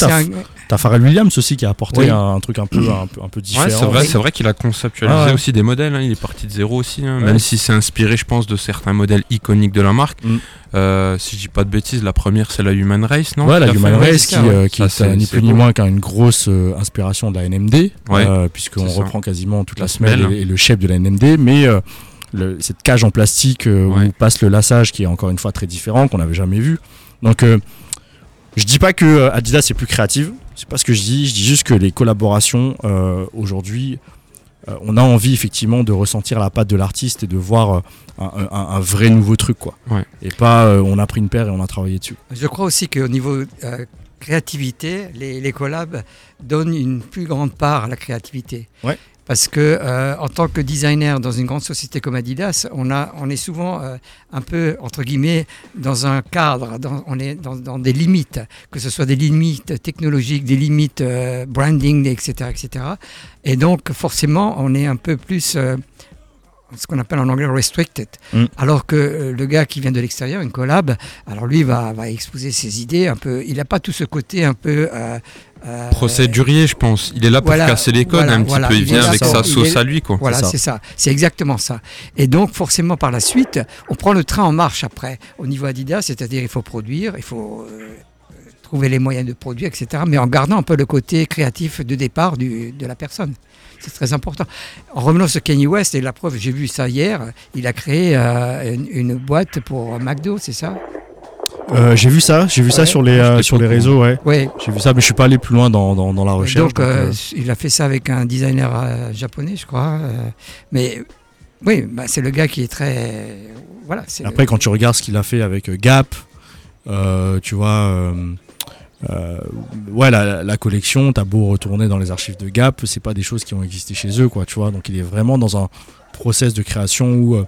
t'as Pharrell Williams aussi qui a apporté Oui. un, un truc un peu, un peu, un peu différent. Ouais, c'est vrai, c'est vrai qu'il a conceptualisé Ah ouais. aussi des modèles. hein, Il est parti de zéro aussi, hein, Ouais. même si c'est inspiré, je pense, de certains modèles iconiques de la marque. Mm. Euh, si je dis pas de bêtises, la première c'est la Human Race, non Ouais, la Human Race qui, euh, qui Ça, est c'est- euh, ni c'est plus ni moins qu'une grosse euh, inspiration de la NMD, Ouais, euh, puisqu'on reprend quasiment toute la, semelle. et, le chef de la NMD, mais euh, le- cette cage en plastique euh, Ouais. où passe le lassage qui est encore une fois très différent, qu'on n'avait jamais vu. Donc euh, je dis pas que euh, Adidas est plus créative, c'est pas ce que je dis, je dis juste que les collaborations euh, aujourd'hui, euh, on a envie effectivement de ressentir la patte de l'artiste et de voir euh, un, un- un vrai nouveau truc quoi. Ouais. Et pas euh, on a pris une paire et on a travaillé dessus. Je crois aussi qu'au niveau euh, créativité, les, les collabs donnent une plus grande part à la créativité. Ouais. Parce que euh, en tant que designer dans une grande société comme Adidas, on, a, on est souvent euh, un peu, entre guillemets, dans un cadre, dans- on est dans, dans des limites, que ce soit des limites technologiques, des limites euh, branding, etc., etc. Et donc, forcément, on est un peu plus... ce qu'on appelle en anglais restricted. Mm. Alors que euh, le gars qui vient de l'extérieur, une collab, alors lui va, va exposer ses idées un peu. Il n'a pas tout ce côté un peu. euh, Procédurier, je pense. Il est là pour Voilà, casser les codes voilà, un petit voilà. peu. Il Il vient avec sa sauce est- à lui, quoi. Voilà, C'est ça. c'est ça. C'est exactement ça. Et donc, forcément, par la suite, on prend le train en marche après. Au niveau Adidas, c'est-à-dire il faut produire, il faut euh, trouver les moyens de produire, etc. Mais en gardant un peu le côté créatif de départ du- de la personne. C'est très important. En revenant sur Kanye West, et la preuve, j'ai vu ça hier, il a créé euh, une, une boîte pour McDo, c'est ça? Euh, j'ai vu ça, j'ai vu ça sur les, euh, J'étais sur les au réseaux, ouais. J'ai vu ça, mais je suis pas allé plus loin dans, dans, dans la recherche. Donc, euh, euh, il a fait ça avec un designer euh, japonais, je crois. euh, mais oui, bah, c'est le gars qui est très. Voilà. le- Après, quand tu regardes ce qu'il a fait avec euh, Gap, euh, tu vois, euh, euh, ouais, la, la collection, t'as beau retourner dans les archives de Gap, c'est pas des choses qui ont existé chez eux, quoi, tu vois. Donc, il est vraiment dans un process de création où euh,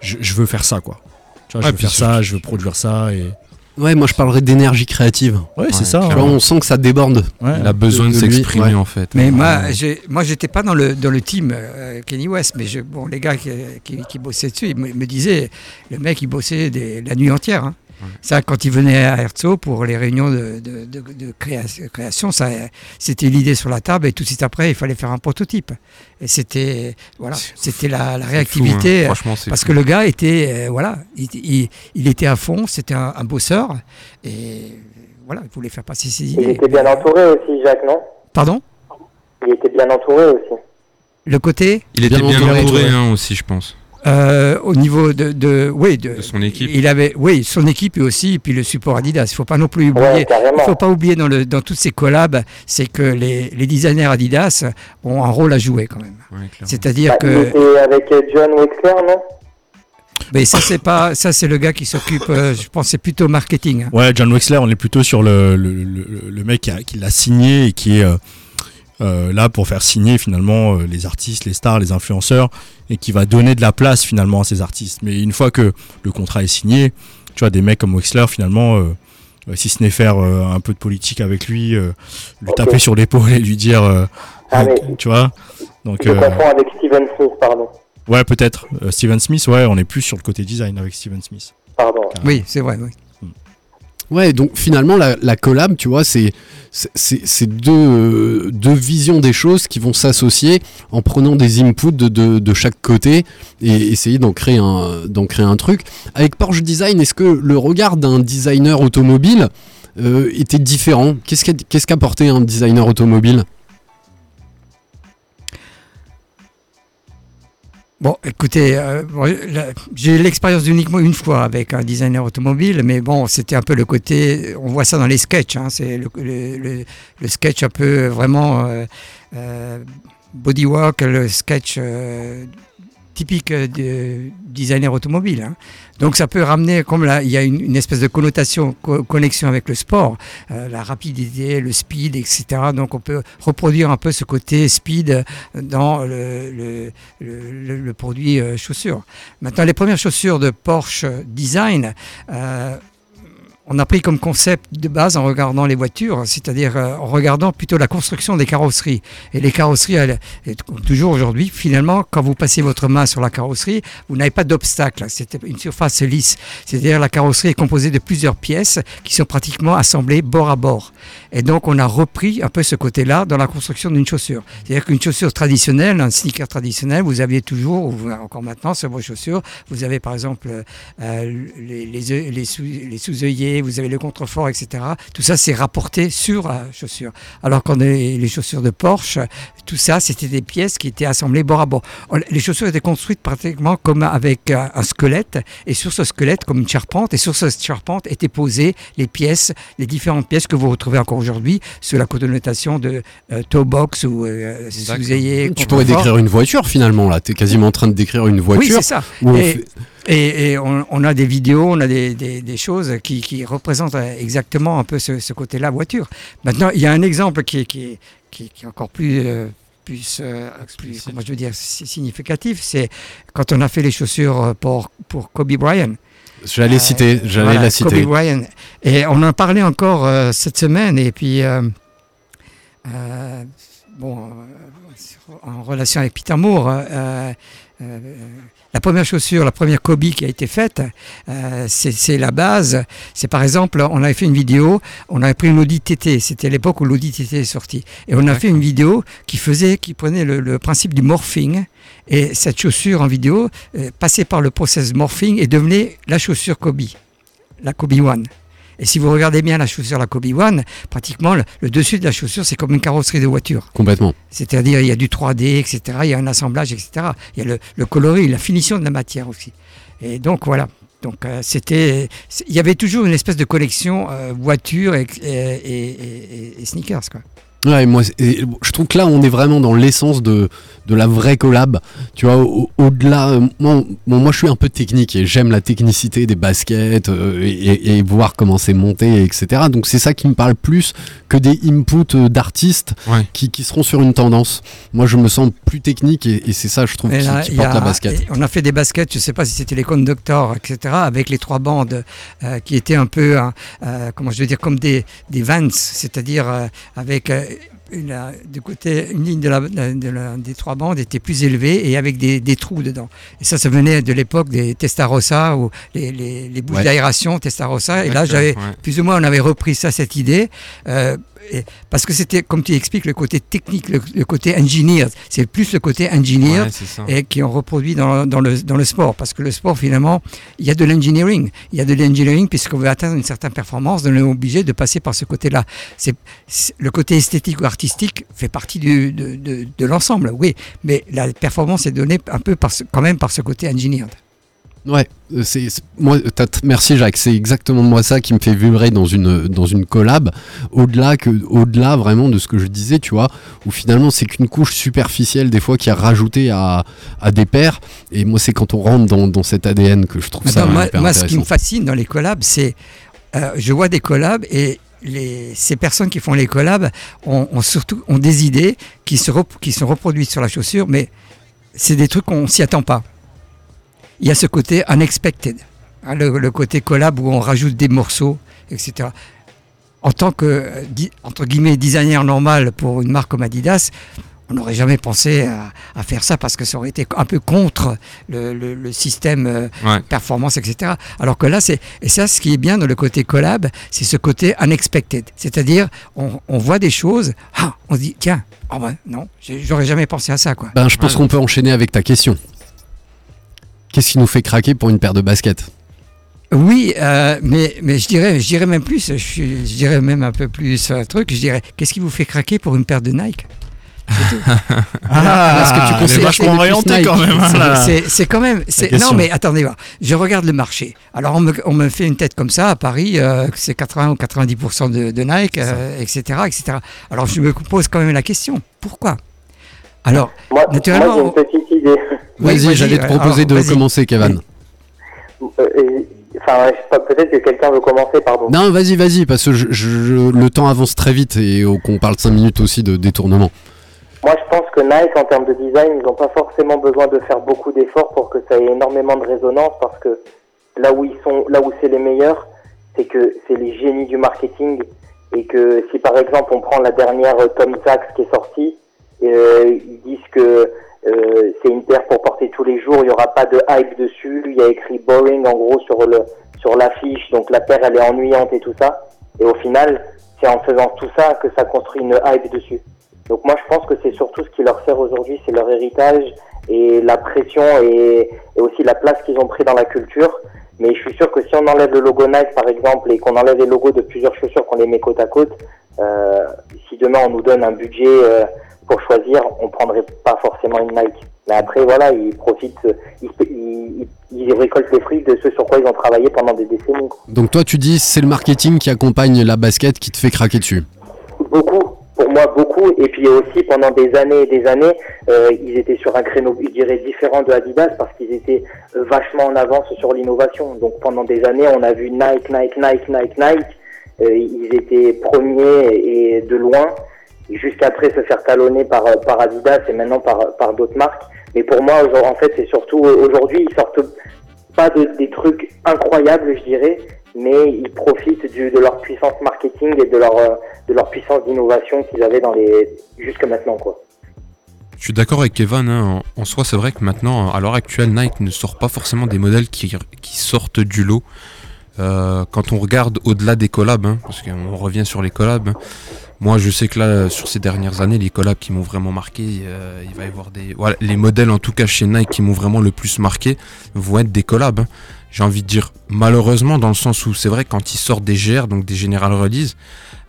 je, je veux faire ça, quoi. Tu vois, je Ouais, veux puis faire ça, je veux produire ça, et Ouais, moi je parlerais d'énergie créative. ouais, c'est Ouais, ça. Tu hein. vois, on sent que ça déborde. Ouais. Il a besoin de, s'exprimer ouais. en fait. Mais moi, j'ai- moi, j'étais pas dans le dans le team euh, Kenny West, mais je, bon, les gars qui, qui, qui bossaient dessus, ils me, me disaient, le mec, il bossait des- la nuit entière. hein. Ça, quand il venait à Herzog pour les réunions de, de, de- de créa- création, ça, c'était l'idée sur la table et tout de suite après, il fallait faire un prototype. Et c'était, voilà, c'était la, réactivité. fou, hein. Franchement, c'est Parce fou. que le gars était, euh, voilà, il, il- il était à fond, c'était un, un bosseur et voilà, il voulait faire passer ses Il idées. était bien entouré aussi, Jacques, non? Pardon? Il était bien entouré aussi. Le côté? Il était Bien bien entouré, hein, aussi, je pense. Euh, au niveau de, de, oui, de, De son équipe. Il avait, oui, son équipe et aussi, et puis le support Adidas. Il faut pas non plus oublier. Ouais, il faut pas oublier dans, le, dans toutes ces collabs, c'est que les, les designers Adidas ont un rôle à jouer quand même. Ouais. C'est-à-dire Bah, il que, était avec euh, John Wexler, non? Mais ça c'est pas, ça c'est le gars qui s'occupe. euh, je pense c'est plutôt marketing. hein. Ouais, John Wexler, on est plutôt sur le, le, le- le mec qui, a- qui l'a signé et qui est euh, euh, là pour faire signer finalement euh, les artistes, les stars, les influenceurs et qui va donner de la place finalement à ces artistes. Mais une fois que le contrat est signé, tu vois, des mecs comme Wexler finalement, euh, si ce n'est faire euh, un peu de politique avec lui, euh, lui taper sur l'épaule et lui dire, euh, Ah, euh, tu vois. Donc, Je euh, confonds avec Steven Smith, pardon. ouais, peut-être. Euh, Steven Smith, ouais, on est plus sur le côté design avec Steven Smith. Pardon. Oui, c'est vrai. Oui. Ouais, donc finalement, la, la collab, tu vois, c'est deux, deux visions des choses qui vont s'associer en prenant des inputs de, de, de chaque côté et essayer d'en créer, un- créer un truc. Avec Porsche Design, est-ce que le regard d'un designer automobile euh, était différent? Qu'est-ce qu'a- qu'est-ce qu'apportait un designer automobile? Bon, écoutez, euh, j'ai l'expérience uniquement une fois avec un designer automobile, mais bon, c'était un peu le côté, on voit ça dans les sketchs, hein, c'est le sketch un peu vraiment euh, euh, bodywork, le sketch euh, typique euh, de designer automobile. hein. Donc ça peut ramener, comme là, il y a une, espèce de connotation, co- connexion avec le sport, euh, la rapidité, le speed, etc. Donc on peut reproduire un peu ce côté speed dans le, produit euh, chaussure. Maintenant, les premières chaussures de Porsche Design, euh, on a pris comme concept de base en regardant les voitures, c'est-à-dire euh, en regardant plutôt la construction des carrosseries. Et les carrosseries, elles, toujours aujourd'hui, finalement, quand vous passez votre main sur la carrosserie, vous n'avez pas d'obstacle. C'est une surface lisse. C'est-à-dire la carrosserie est composée de plusieurs pièces qui sont pratiquement assemblées bord à bord. Et donc, on a repris un peu ce côté-là dans la construction d'une chaussure. C'est-à-dire qu'une chaussure traditionnelle, un sneaker traditionnel, vous aviez toujours, ou encore maintenant sur vos chaussures, vous avez par exemple euh, les, les, œil- les sous- vous avez le contrefort, etc. Tout ça, c'est rapporté sur la chaussure. Alors qu'on les, les chaussures de Porsche, tout ça, c'était des pièces qui étaient assemblées bord à bord. Les chaussures étaient construites pratiquement comme avec un, un squelette, et sur ce squelette, comme une charpente, et sur cette charpente étaient posées les pièces, les différentes pièces que vous retrouvez encore aujourd'hui sous la connotation de euh, toe box ou euh. Tu pourrais décrire une voiture finalement là. Tu es quasiment en train de décrire une voiture. Oui, c'est ça. où Et, et- et on, on a des vidéos, on a des, des- des choses qui, qui représentent euh, exactement un peu ce, ce côté-là voiture. Maintenant, il y a un exemple qui est, qui est, qui est- qui est encore plus, euh, plus, euh, plus, comment je veux dire, si- significatif. C'est quand on a fait les chaussures euh, pour, pour Kobe Bryant. J'allais citer, j'allais Voilà, la citer. Kobe Bryant. Et on en parlait encore euh, cette semaine. Et puis, euh, euh, bon, euh, en relation avec Peter Moore, euh, euh, la première chaussure, la première Kobe qui a été faite, euh, c'est la base. C'est par exemple, on avait fait une vidéo, on avait pris une Audi TT. C'était l'époque où l'Audi TT est sorti. Et on a fait une vidéo qui faisait, qui prenait le, le principe du morphing. Et cette chaussure en vidéo euh, passait par le process morphing et devenait la chaussure Kobe, la Kobe One. Et si vous regardez bien la chaussure, la Kobe One, pratiquement le, le dessus de la chaussure, c'est comme une carrosserie de voiture. Complètement. C'est-à-dire, il y a du 3D, etc. Il y a un assemblage, etc. Il y a le, le coloris, la finition de la matière aussi. Et donc, voilà. Donc, euh, c'était. Il y avait toujours une espèce de collection euh, voiture et, et, et- et- et sneakers, quoi. Ouais, moi, je trouve que là, on est vraiment dans l'essence de, de la vraie collab. Tu vois, au- au-delà, euh, moi, bon, moi, je suis un peu technique et j'aime la technicité des baskets euh, et, voir comment c'est monté, etc. Donc, c'est ça qui me parle plus que des inputs euh, d'artistes Ouais. qui, qui seront sur une tendance. Moi, je me sens plus technique et, et c'est ça, je trouve, qui, là, porte a- la basket. et On a fait des baskets, je ne sais pas si c'était les Conductors, etc., avec les trois bandes euh, qui étaient un peu, hein, euh, comment je veux dire, comme des, des Vans, c'est-à-dire avec une, euh, du côté, une ligne de la, de la- des trois bandes était plus élevée et avec des, des trous dedans. Et ça, ça venait de l'époque des Testarossa ou les, les, les bouches Ouais. d'aération Testarossa. Et là, j'avais ouais. plus ou moins, on avait repris ça, cette idée. euh, parce que c'était, comme tu expliques, le côté technique, le, le côté engineer. C'est plus le côté engineer Ouais, et qui ont reproduit dans, dans, le, dans le sport. Parce que le sport, finalement, il y a de l'engineering. Il y a de l'engineering puisqu'on veut atteindre une certaine performance, on est obligé de passer par ce côté-là. C'est, c'est- le côté esthétique ou artistique fait partie du, de, de, de l'ensemble, oui. Mais la performance est donnée un peu par ce- quand même par ce côté engineered. Ouais, euh, c'est moi. merci Jacques. C'est exactement moi ça qui me fait vibrer dans une dans une collab. Au-delà que au-delà vraiment de ce que je disais, tu vois, où finalement c'est qu'une couche superficielle des fois qui est rajoutée à à des paires. Et moi c'est quand on rentre dans, dans cet ADN que je trouve ça Attends, moi, hyper moi, ce qui me fascine dans les collabs, c'est euh, je vois des collabs et les, ces personnes qui font les collabs ont, ont surtout ont des idées qui se rep- qui sont reproduites sur la chaussure, mais c'est des trucs qu'on s'y attend pas. Il y a ce côté unexpected, hein, le, le côté collab où on rajoute des morceaux, etc. En tant que euh, entre guillemets designer normal pour une marque comme Adidas, on n'aurait jamais pensé à, à faire ça parce que ça aurait été un peu contre le, le- le système euh, Ouais. performance, etc. Alors que là, c'est et ça, ce qui est bien dans le côté collab, c'est ce côté unexpected, c'est-à-dire on, on voit des choses, ah, on se dit tiens, oh ben non, j'aurais jamais pensé à ça quoi. Ben, je pense Ouais. qu'on peut enchaîner avec ta question. Qu'est-ce qui nous fait craquer pour une paire de baskets Oui, euh, mais, mais je dirais, je dirais même plus, je, dirais même un peu plus un truc, je dirais, qu'est-ce qui vous fait craquer pour une paire de Nike? Ah, Est-ce que tu conseilles vachement orienté quand même. hein, C'est- quand même. Non, mais attendez, voir. je regarde le marché. Alors, on me, on me fait une tête comme ça à Paris, euh, c'est 80 ou 90% de, de Nike, euh, etc., etc. Alors, je me pose quand même la question pourquoi? Alors, Moi, Naturellement, moi, j'ai une petite idée. Vas-y, vas-y, j'allais te alors, proposer de commencer, Kevin. Euh, et- Enfin, peut-être que quelqu'un veut commencer, pardon. Non, vas-y, vas-y, parce que je- je- le temps avance très vite et oh, qu'on parle 5 minutes aussi de détournement. Moi, je pense que Nike, en termes de design, ils n'ont pas forcément besoin de faire beaucoup d'efforts pour que ça ait énormément de résonance, parce que là où ils sont, là où c'est les meilleurs, c'est que c'est les génies du marketing, et que si par exemple on prend la dernière euh, Tom Sachs qui est sortie, euh, ils disent que euh, c'est une paire pour porter tous les jours, il n'y aura pas de hype dessus, il y a écrit boring en gros sur le sur l'affiche, donc la paire elle est ennuyante et tout ça, et au final, c'est en faisant tout ça que ça construit une hype dessus. Donc moi je pense que c'est surtout ce qui leur sert aujourd'hui, c'est leur héritage et la pression et, et aussi la place qu'ils ont pris dans la culture. Mais je suis sûr que si on enlève le logo Nike par exemple et qu'on enlève les logos de plusieurs chaussures qu'on les met côte à côte, euh, si demain on nous donne un budget euh, pour choisir, on prendrait pas forcément une Nike. Mais après voilà, ils profitent, ils, ils, ils récoltent les fruits de ce sur quoi ils ont travaillé pendant des décennies. Donc toi, tu dis c'est le marketing qui accompagne la basket qui te fait craquer dessus. Beaucoup, pour moi beaucoup. Et puis aussi pendant des années et des années, euh, ils étaient sur un créneau, je dirais, différent de Adidas parce qu'ils étaient euh, vachement en avance sur l'innovation. Donc pendant des années, on a vu Nike, Nike, Nike, Nike, Nike. Euh, ils étaient premiers et de loin, et jusqu'après se faire talonner par, par Adidas et maintenant par, d'autres marques. Mais pour moi, en fait, c'est surtout aujourd'hui, ils sortent pas de- des trucs incroyables, je dirais, mais ils profitent de leur puissance marketing et de leur, euh, de leur puissance d'innovation qu'ils avaient dans les jusque maintenant, quoi. Je suis d'accord avec Kevin, hein. en, soi c'est vrai que maintenant, à l'heure actuelle, Nike ne sort pas forcément des modèles qui, qui sortent du lot. Euh, quand on regarde au-delà des collabs, hein, parce qu'on revient sur les collabs, moi je sais que là, sur ces dernières années, les collabs qui m'ont vraiment marqué, euh, il va y avoir des... Voilà, les modèles en tout cas chez Nike qui m'ont vraiment le plus marqué vont être des collabs. hein. j'ai envie de dire malheureusement dans le sens où c'est vrai quand ils sortent des GR, donc des General Release,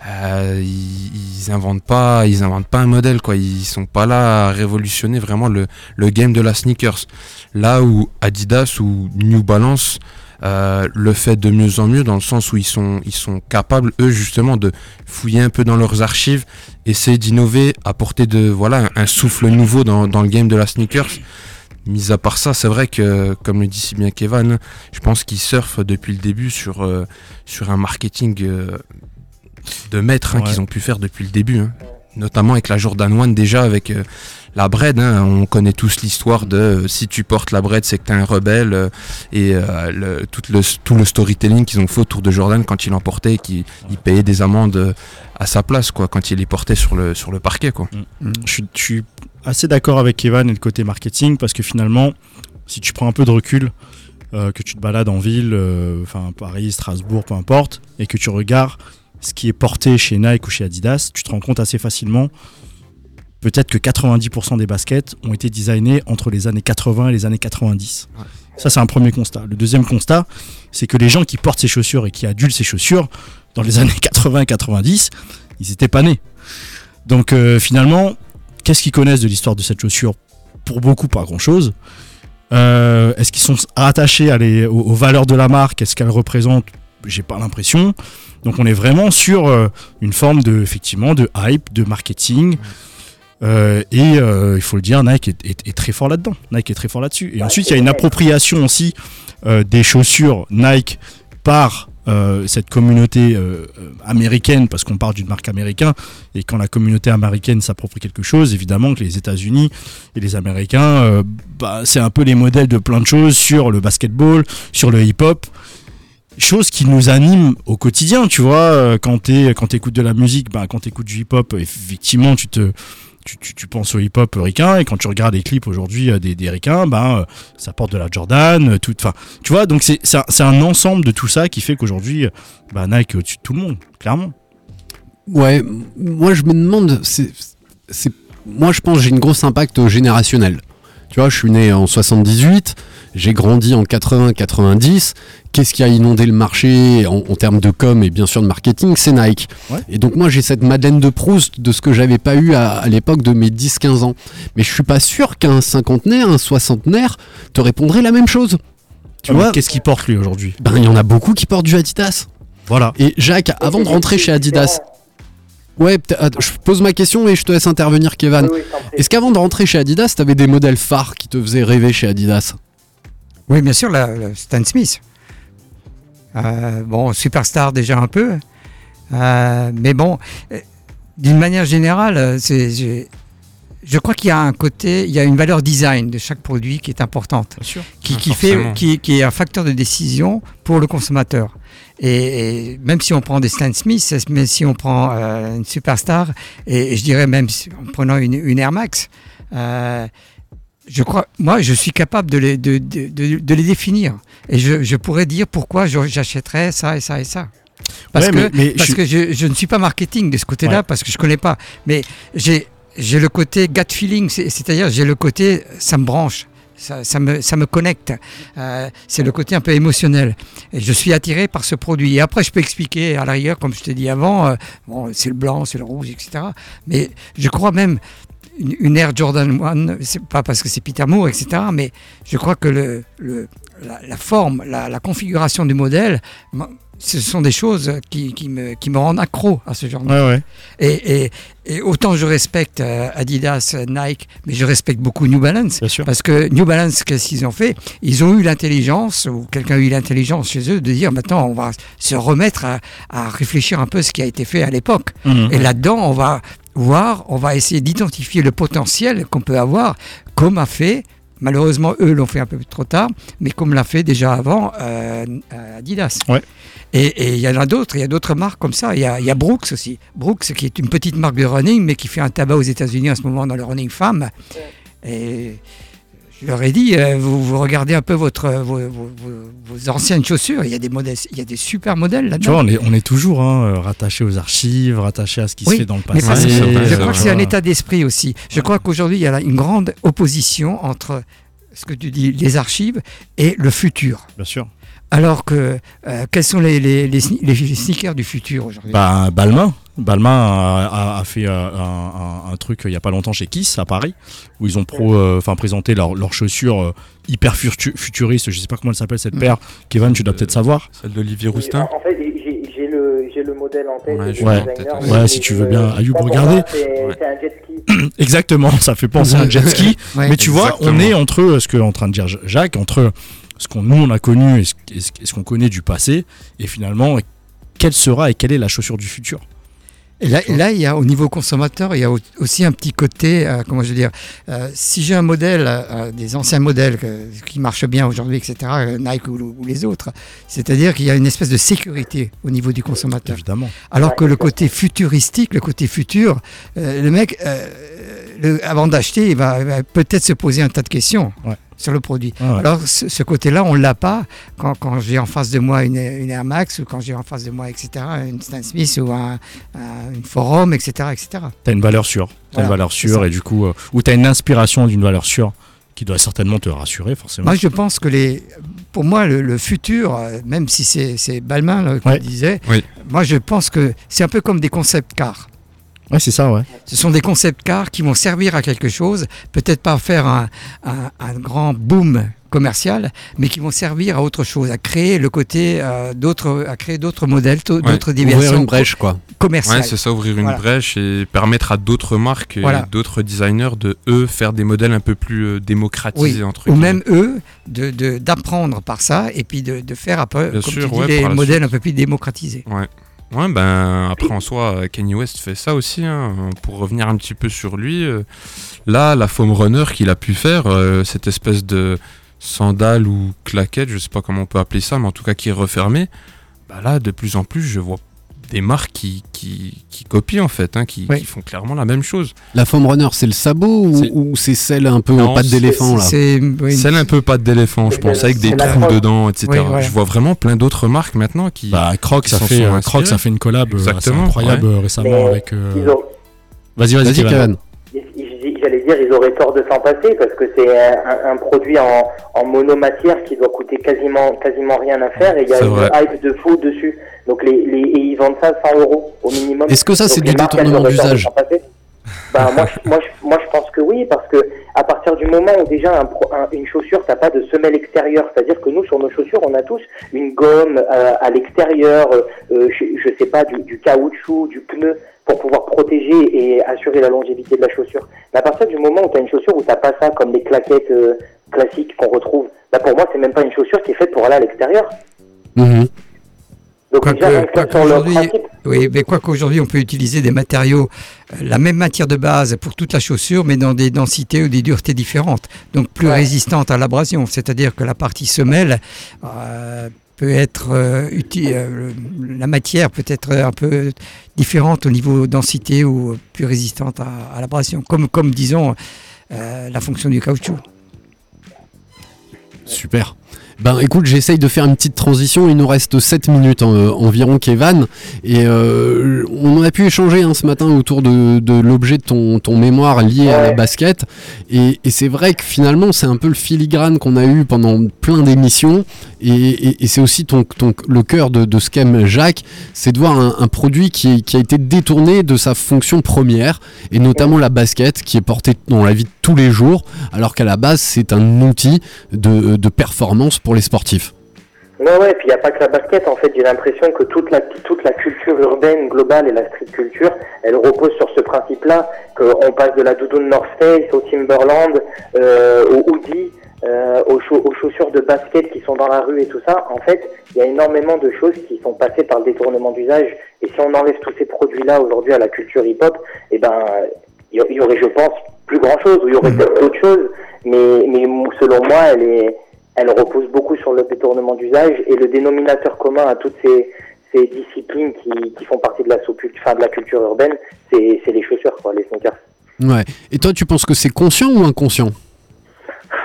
euh, ils, ils pas, ils inventent pas un modèle quoi. Ils sont pas là à révolutionner vraiment le, le game de la sneakers. Là où Adidas ou New Balance euh, le fait de mieux en mieux dans le sens où ils sont, ils sont capables eux justement de fouiller un peu dans leurs archives, essayer d'innover, apporter de voilà un, souffle nouveau dans, dans le game de la sneakers. Mis à part ça, c'est vrai que, comme le dit si bien Kevin, je pense qu'ils surfent depuis le début sur, euh, sur un marketing euh, de maître hein, Ouais. qu'ils ont pu faire depuis le début. hein. Notamment avec la Jordan 1 déjà, avec euh, la bread. hein. On connaît tous l'histoire de euh, si tu portes la bread, c'est que t'es un rebelle. euh, et euh, le, tout, le, tout le storytelling qu'ils ont fait autour de Jordan quand il en portait et qu'il il payait des amendes à sa place quoi, quand il les portait sur le, sur le parquet. Quoi. Je suis, je suis assez d'accord avec Evan et le côté marketing parce que finalement, si tu prends un peu de recul, euh, que tu te balades en ville, euh, enfin Paris, Strasbourg, peu importe, et que tu regardes ce qui est porté chez Nike ou chez Adidas, tu te rends compte assez facilement peut-être que 90% des baskets ont été designés entre les années 80 et les années 90. Ça, c'est un premier constat. Le deuxième constat, c'est que les gens qui portent ces chaussures et qui adulent ces chaussures, dans les années 80 et 90, ils étaient pas nés. Donc euh, finalement, qu'est-ce qu'ils connaissent de l'histoire de cette chaussure? Pour beaucoup, pas grand-chose. Euh, Est-ce qu'ils sont à les- aux, aux valeurs de la marque? Est-ce qu'elle représente J'ai pas l'impression. Donc on est vraiment sur euh, une forme de, effectivement, de hype, de marketing. Euh, et euh, il faut le dire, Nike est, est- est très fort là-dedans. Nike est très fort là-dessus. Et ensuite, il y a une appropriation aussi des chaussures Nike par euh, cette communauté euh, américaine, parce qu'on parle d'une marque américaine, et quand la communauté américaine s'approprie quelque chose, évidemment que les États-Unis et les Américains, euh, bah, c'est un peu les modèles de plein de choses sur le basketball, sur le hip-hop. Chose qui nous anime au quotidien, tu vois, euh, quand tu quand écoutes de la musique, bah, quand tu écoutes du hip-hop, effectivement, tu te, tu, tu- penses au hip-hop ricain, et quand tu regardes les clips aujourd'hui euh, des, des ben, euh, ça porte de la Jordan, tout, tu vois, donc c'est c'est un, ensemble de tout ça qui fait qu'aujourd'hui, bah, Nike est au-dessus de tout le monde, clairement. Ouais, moi je me demande, c'est, moi je pense j'ai une grosse impact générationnel. Tu vois, je suis né en 78, j'ai grandi en 80-90. Qu'est-ce qui a inondé le marché en, en termes de com et bien sûr de marketing? C'est Nike. Ouais. Et donc moi j'ai cette Madeleine de Proust de ce que j'avais pas eu à, à l'époque de mes 10-15 ans. Mais je suis pas sûr qu'un cinquantenaire, un soixantenaire te répondrait la même chose. Tu Ah, vois? Qu'est-ce qu'il porte lui aujourd'hui? Ben il y en a beaucoup qui portent du Adidas. Voilà. Et Jacques, avant de rentrer chez Adidas, Ouais, attends, je pose ma question et je te laisse intervenir, Kevin. Oui, oui. Est-ce qu'avant de rentrer chez Adidas, t'avais des modèles phares qui te faisaient rêver chez Adidas? Oui, bien sûr, la, la Stan Smith. Euh, bon, superstar déjà un peu. Euh, mais bon, euh, d'une manière générale, c'est, je crois qu'il y a un côté, il y a une valeur design de chaque produit qui est importante, Bien sûr. qui, Ah, qui fait, qui, qui est un facteur de décision pour le consommateur. Et, et même si on prend des Stan Smith, même si on prend euh, une superstar, et, et je dirais même si- en prenant une, une Air Max, euh, je crois, moi, je suis capable de les, de, de- de- de les définir. Et je, je pourrais dire pourquoi j'achèterais ça et ça et ça. Parce Ouais, que, mais- mais parce je- que je, je ne suis pas marketing de ce côté-là, Ouais. parce que je connais pas. Mais j'ai j'ai le côté gut feeling, c'est- c'est-à-dire j'ai le côté, ça me branche. Ça, me, ça me connecte. Euh, c'est le côté un peu émotionnel. Et je suis attiré par ce produit. Et après, je peux expliquer à la rigueur, comme je t'ai dit avant, euh, bon, c'est le blanc, c'est le rouge, etc. Mais je crois même une, une Air Jordan 1, c'est pas parce que c'est Peter Moore, etc. Mais je crois que le, le- la, forme, la, configuration du modèle, ce sont des choses qui, qui me, qui me rendent accro à ce genre de Ouais, ouais. et, et- et autant je respecte euh, Adidas, euh, Nike, mais je respecte beaucoup New Balance. Bien sûr. Parce que New Balance, qu'est-ce qu'ils ont fait? Ils ont eu l'intelligence, ou quelqu'un a eu l'intelligence chez eux, de dire maintenant on va se remettre à, à réfléchir un peu ce qui a été fait à l'époque. Mhm. Et là-dedans, on va voir, on va essayer d'identifier le potentiel qu'on peut avoir, comme a fait. Malheureusement, eux l'ont fait un peu trop tard, mais comme l'a fait déjà avant euh, euh, Adidas. Ouais. Et il y en a d'autres, il y a d'autres marques comme ça. Il y, a, il y a Brooks aussi. Brooks, qui est une petite marque de running, mais qui fait un tabac aux États-Unis en ce moment dans le running femme. Et je leur ai dit, euh, vous, vous regardez un peu votre, vos, vos- anciennes chaussures, il y a des modèles, il y a des super modèles Tu là-dedans. vois, on est, on est toujours hein, rattaché aux archives, rattaché à ce qui Oui, se fait dans le passé. je crois que c'est un état d'esprit aussi. Je crois qu'aujourd'hui, il y a là une grande opposition entre ce que tu dis, les archives, et le futur. Bien sûr. Alors que, euh, quels sont les, les, les, sne- les sneakers du futur aujourd'hui? Bah, Balmain. Balmain a, a- a fait euh, un, un- un truc euh, il y a pas longtemps chez Kiss à Paris où ils ont pro, euh, enfin présenté leurs leurs chaussures euh, hyper futu- futuristes. Je sais pas comment elle s'appelle cette Mm. paire. Kevin, tu dois peut-être savoir. Celle d'Olivier Roustin En fait, j'ai- le, modèle en tête. Ouais, designer, si tu veux bien, Ayoub, regardez. C'est Ouais. un jet ski. Exactement, ça fait penser à un jet ski. Ouais. Mais tu vois, on est entre ce que est en train de dire Jacques, entre ce qu'on nous on a connu et ce, et ce- et ce qu'on connaît du passé, et finalement quelle sera et quelle est la chaussure du futur. Et là, il y a au niveau consommateur, il y a au- aussi un petit côté, euh, comment je veux dire, euh, si j'ai un modèle, euh, des anciens modèles que- qui marchent bien aujourd'hui, etc., euh, Nike ou, ou les autres, c'est-à-dire qu'il y a une espèce de sécurité au niveau du consommateur. Évidemment. Alors que le côté futuristique, le côté futur, euh, le mec, euh, le- avant d'acheter, il va, peut-être se poser un tas de questions Ouais. sur le produit. Ouais. Alors ce, ce côté-là, on l'a pas quand, quand j'ai en face de moi une, une Air Max ou quand j'ai en face de moi, etc., une Stan Smith ou un, un- une Forum, etc., etc. T'as une valeur sûre. Voilà, une valeur sûre et du coup, euh, ou t'as une inspiration d'une valeur sûre qui doit certainement te rassurer forcément. Moi, je pense que les, pour moi, le, le futur, euh, même si c'est Balmain là, qui Ouais. le disait, Oui. moi, je pense que c'est un peu comme des concept cars. Ouais, c'est ça, ouais. Ce sont des concept cars qui vont servir à quelque chose, peut-être pas faire un, un- un grand boom commercial, mais qui vont servir à autre chose, à créer le côté euh, d'autres, à créer d'autres modèles, to- d'autres Ouvrir diversions une brèche, quoi. commerciales. Ouais, c'est ça, ouvrir une Voilà. brèche et permettre à d'autres marques Voilà. et d'autres designers de, eux, faire des modèles un peu plus euh, démocratisés, Oui, entre ou même eux, de, de- d'apprendre par ça et puis de, de faire un peu, Bien comme sûr, tu dis, ouais, des modèles suite. un peu plus démocratisés. Ouais. Ouais, ben après en soi, Kanye West fait ça aussi. hein. Pour revenir un petit peu sur lui, euh, là, la foam runner qu'il a pu faire, euh, cette espèce de sandale ou claquette, je sais pas comment on peut appeler ça, mais en tout cas qui est refermée, bah là, de plus en plus, je vois des marques qui, qui, qui copient en fait, hein, qui, Oui. qui font clairement la même chose. La foam runner, c'est le sabot ou C'est- celle un peu Non, en patte c'est- d'éléphant là C'est oui, Celle un peu patte d'éléphant, je pense, avec des trous dedans, etc. Oui. Je vois vraiment plein d'autres marques maintenant qui. Bah, Crocs, ça fait, sont euh. Crocs, ça fait une collab euh, assez Exactement, incroyable euh, récemment Mais avec. euh, ont- Vas-y, vas-y. J- J'allais dire, ils auraient tort de s'en passer parce que c'est un, un produit en, en monomatière qui doit coûter quasiment, quasiment rien à faire et il y a une vrai. hype de fou dessus. Donc les, les, et ils vendent ça 100 euros au minimum. Est-ce que ça, c'est du détournement d'usage. Bah, moi, je, moi, je, moi, je pense que oui, parce que à partir du moment où déjà un une chaussure, t'as pas de semelle extérieure, c'est-à-dire que nous, sur nos chaussures, on a tous une gomme euh, à l'extérieur, euh, je, je sais pas, du, du caoutchouc, du pneu, pour pouvoir protéger et assurer la longévité de la chaussure. Mais à partir du moment où tu as une chaussure où t'as pas ça, comme les claquettes euh, classiques qu'on retrouve, là pour moi, c'est même pas une chaussure qui est faite pour aller à l'extérieur. Mhm. Donc Quoique- déjà, rien que quoique sur le aujourd'hui- principe, Oui, mais quoi qu'aujourd'hui, on peut utiliser des matériaux, euh, la même matière de base pour toute la chaussure, mais dans des densités ou des duretés différentes. Donc plus Ouais. résistantes à l'abrasion. C'est-à-dire que la partie semelle euh, peut être euh, uti- euh, la matière peut être un peu différente au niveau densité ou plus résistante à, à l'abrasion. Comme, comme disons, euh, la fonction du caoutchouc. Super. Ben écoute, j'essaye de faire une petite transition. Il nous reste 7 minutes euh, environ, Kevin. Et euh, on a pu échanger hein, ce matin autour de, de l'objet de ton, ton mémoire lié à la basket. Et, et c'est vrai que finalement, c'est un peu le filigrane qu'on a eu pendant plein d'émissions. Et, et- et c'est aussi ton, ton- le cœur de, de ce qu'aime Jacques, c'est de voir un, un produit qui, qui a été détourné de sa fonction première, et notamment la basket, qui est portée dans la vie de tous les jours, alors qu'à la base, c'est un outil de, de performance pour les sportifs. Ouais, ouais, et puis il n'y a pas que la basket, en fait, j'ai l'impression que toute la, toute la culture urbaine globale et la street culture, elle repose sur ce principe-là, qu'on passe de la doudoune North Face au Timberland, euh, au hoodie, euh, aux, chau- aux chaussures de basket qui sont dans la rue et tout ça. En fait, il y a énormément de choses qui sont passées par le détournement d'usage, et si on enlève tous ces produits-là aujourd'hui à la culture hip-hop, eh ben, il y, y aurait, je pense, plus grand-chose, ou il y aurait peut-être d'autres choses, mais, mais selon moi, elle est elle repose beaucoup sur le détournement d'usage et le dénominateur commun à toutes ces, ces disciplines qui, qui font partie de la, enfin, de la culture urbaine, c'est les chaussures, quoi, les sneakers. Ouais. Et toi, tu penses que c'est conscient ou inconscient?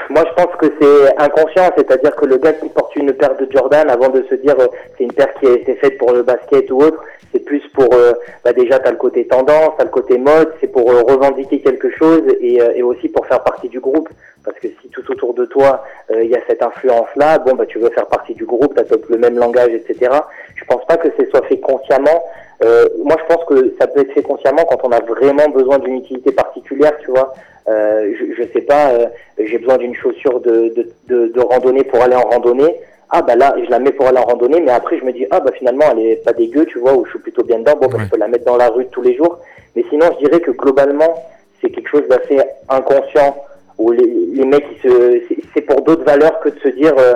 Moi, je pense que c'est inconscient, c'est-à-dire que le gars qui porte une paire de Jordan, avant de se dire euh, c'est une paire qui a été faite pour le basket ou autre, c'est plus pour, euh, bah déjà, t'as le côté tendance, t'as le côté mode, c'est pour euh, revendiquer quelque chose et, et aussi pour faire partie du groupe. Parce que si tout autour de toi, euh, il y a cette influence-là, bon, bah, tu veux faire partie du groupe, tu le même langage, etc. Je pense pas que ce soit fait consciemment. Euh, moi, je pense que ça peut être fait consciemment quand on a vraiment besoin d'une utilité particulière, tu vois. Euh, je, je sais pas, euh, j'ai besoin d'une chaussure de, de, de, de randonnée pour aller en randonnée. Ah bah là, je la mets pour aller en randonnée, mais après je me dis ah bah finalement elle est pas dégueu, tu vois, ou je suis plutôt bien dedans. Bon, bah, je peux la mettre dans la rue tous les jours. Mais sinon, je dirais que globalement, c'est quelque chose d'assez inconscient où les, les mecs, ils se, c'est- pour d'autres valeurs que de se dire euh,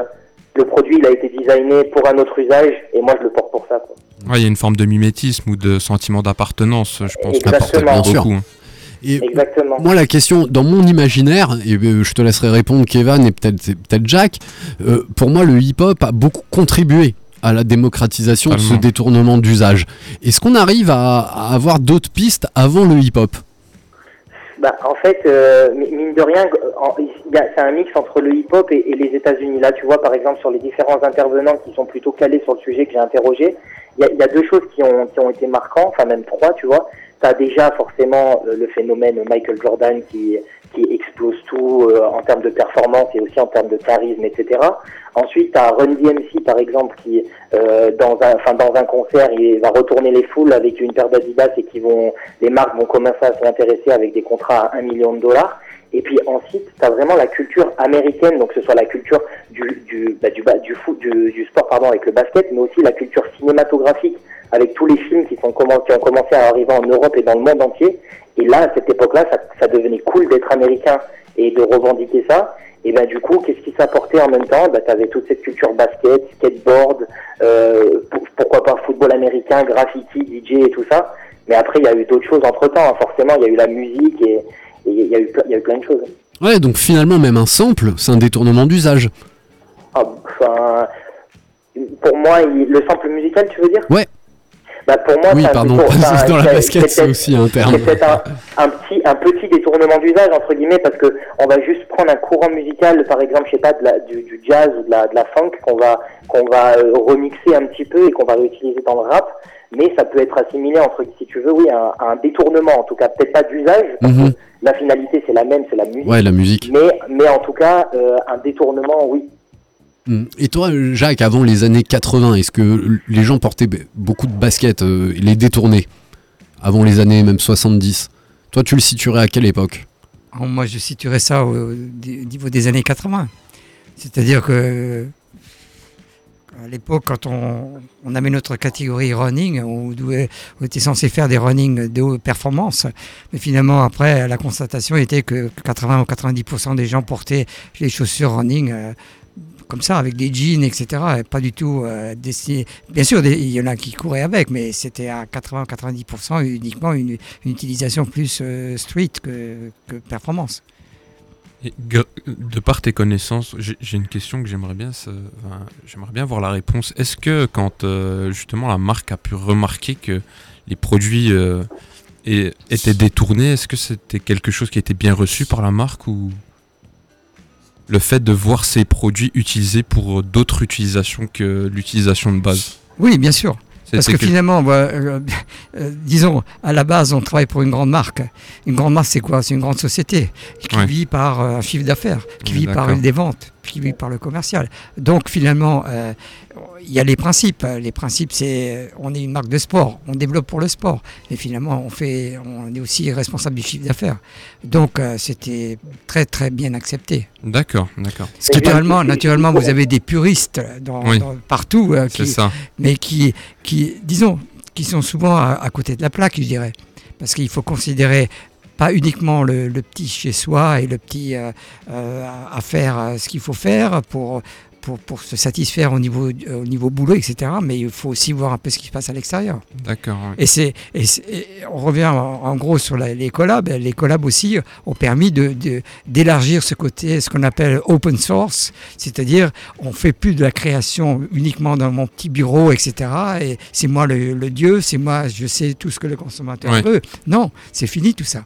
le produit il a été designé pour un autre usage et moi je le porte pour ça. Quoi. Ouais, il y a une forme de mimétisme ou de sentiment d'appartenance, je pense. Exactement. Beaucoup. Et Exactement. moi, la question, dans mon imaginaire, et euh, je te laisserai répondre, Kevin, et peut-être peut-être Jack, euh, pour moi, le hip-hop a beaucoup contribué à la démocratisation de ce détournement d'usage. Est-ce qu'on arrive à, à avoir d'autres pistes avant le hip-hop? Bah, en fait, euh, mi- mine de rien, c'est un mix entre le hip-hop et, les États-Unis. Là, tu vois, par exemple, sur les différents intervenants qui sont plutôt calés sur le sujet que j'ai interrogé, il y a, y a deux choses qui ont, qui ont été marquantes, enfin même trois, tu vois. Tu déjà forcément euh, le phénomène Michael Jordan qui, qui explose tout euh, en termes de performance et aussi en termes de charisme, etc. Ensuite, tu as Run DMC, par exemple, qui, euh, dans, un, enfin, dans un concert, il va retourner les foules avec une paire d'Adidas et qui vont, les marques vont commencer à s'y intéresser avec des contrats à 1 million de dollars. Et puis ensuite, tu as vraiment la culture américaine, donc ce soit la culture du, du, bah, du, du, du, sport pardon, avec le basket, mais aussi la culture cinématographique avec tous les films qui, sont qui ont commencé à arriver en Europe et dans le monde entier. Et là, à cette époque-là, ça, ça devenait cool d'être américain et de revendiquer ça. Et ben du coup, qu'est-ce qui s'apportait en même temps? Bah, Tu avais toute cette culture basket, skateboard, euh, pour- pourquoi pas football américain, graffiti, DJ et tout ça. Mais après, il y a eu d'autres choses entre-temps. hein. Forcément, il y a eu la musique et et il y, a eu plein de choses. Ouais, donc finalement, même un sample, c'est un détournement d'usage. Ah, Enfin, pour moi, le sample musical, tu veux dire? Ouais. Bah pour moi, Oui, pardon, détour- enfin, dans la basket, c'est aussi un terme. C'est peut-être un, un petit, un petit détournement d'usage entre guillemets parce que on va juste prendre un courant musical, par exemple, je sais pas, de la, du, du jazz ou de la, de la funk qu'on va, qu'on va euh, remixer un petit peu et qu'on va réutiliser dans le rap, mais ça peut être assimilé entre, si tu veux, oui, à, à un détournement, en tout cas, peut-être pas d'usage, Mhm. la finalité c'est la même, c'est la musique. Ouais, la musique. Mais, mais en tout cas, euh, un détournement, oui. Mm. Et toi, Jacques, avant les années 80, est-ce que les gens portaient beaucoup de baskets, euh, les détournaient Avant les années même 70 Toi, tu le situerais à quelle époque? Moi, je situerais ça au, au niveau des années 80. C'est-à-dire que à l'époque, quand on, on avait notre catégorie running, on était censé faire des running de haute performance. Mais finalement, après, la constatation était que 80 ou 90% des gens portaient les chaussures running euh, comme ça, avec des jeans, etc. et pas du tout euh, destinés. Bien sûr, il y en a qui couraient avec, mais c'était à 80-90% uniquement une, utilisation plus euh, street que, performance. De par tes connaissances, j'ai une question que j'aimerais bien, bien voir la réponse. Est-ce que quand euh, justement la marque a pu remarquer que les produits euh, étaient détournés, est-ce que c'était quelque chose qui était bien reçu par la marque ou? Le fait de voir ces produits utilisés pour d'autres utilisations que l'utilisation de base Oui, bien sûr. Parce que que- finalement, bah, euh, euh, disons, à la base, on travaille pour une grande marque. Une grande marque, c'est quoi? C'est une grande société qui Ouais. vit par euh, un chiffre d'affaires, qui vit par des ventes, qui vit par le commercial. Donc finalement, euh, il y a les principes. Les principes, c'est on est une marque de sport, on développe pour le sport. Et finalement, on, fait, on est aussi responsable du chiffre d'affaires. Donc euh, c'était très très bien accepté. D'accord, d'accord. Naturellement, naturellement, vous avez des puristes dans, Oui. dans- partout, euh, qui, ça. mais qui, qui, disons, qui sont souvent à, à côté de la plaque, je dirais, parce qu'il faut considérer pas uniquement le, le petit chez soi et le petit euh, euh, à à faire euh, ce qu'il faut faire pour, pour, pour se satisfaire au niveau, euh, au niveau boulot, etc. Mais il faut aussi voir un peu ce qui se passe à l'extérieur. D'accord. Et, c'est, on revient en, en gros sur la- les collabs. Les collabs aussi ont permis de, d'élargir ce côté, ce qu'on appelle open source, c'est-à-dire on fait plus de la création uniquement dans mon petit bureau, etc. Et c'est moi le, le dieu, c'est moi, je sais tout ce que le consommateur veut. Non, c'est fini tout ça.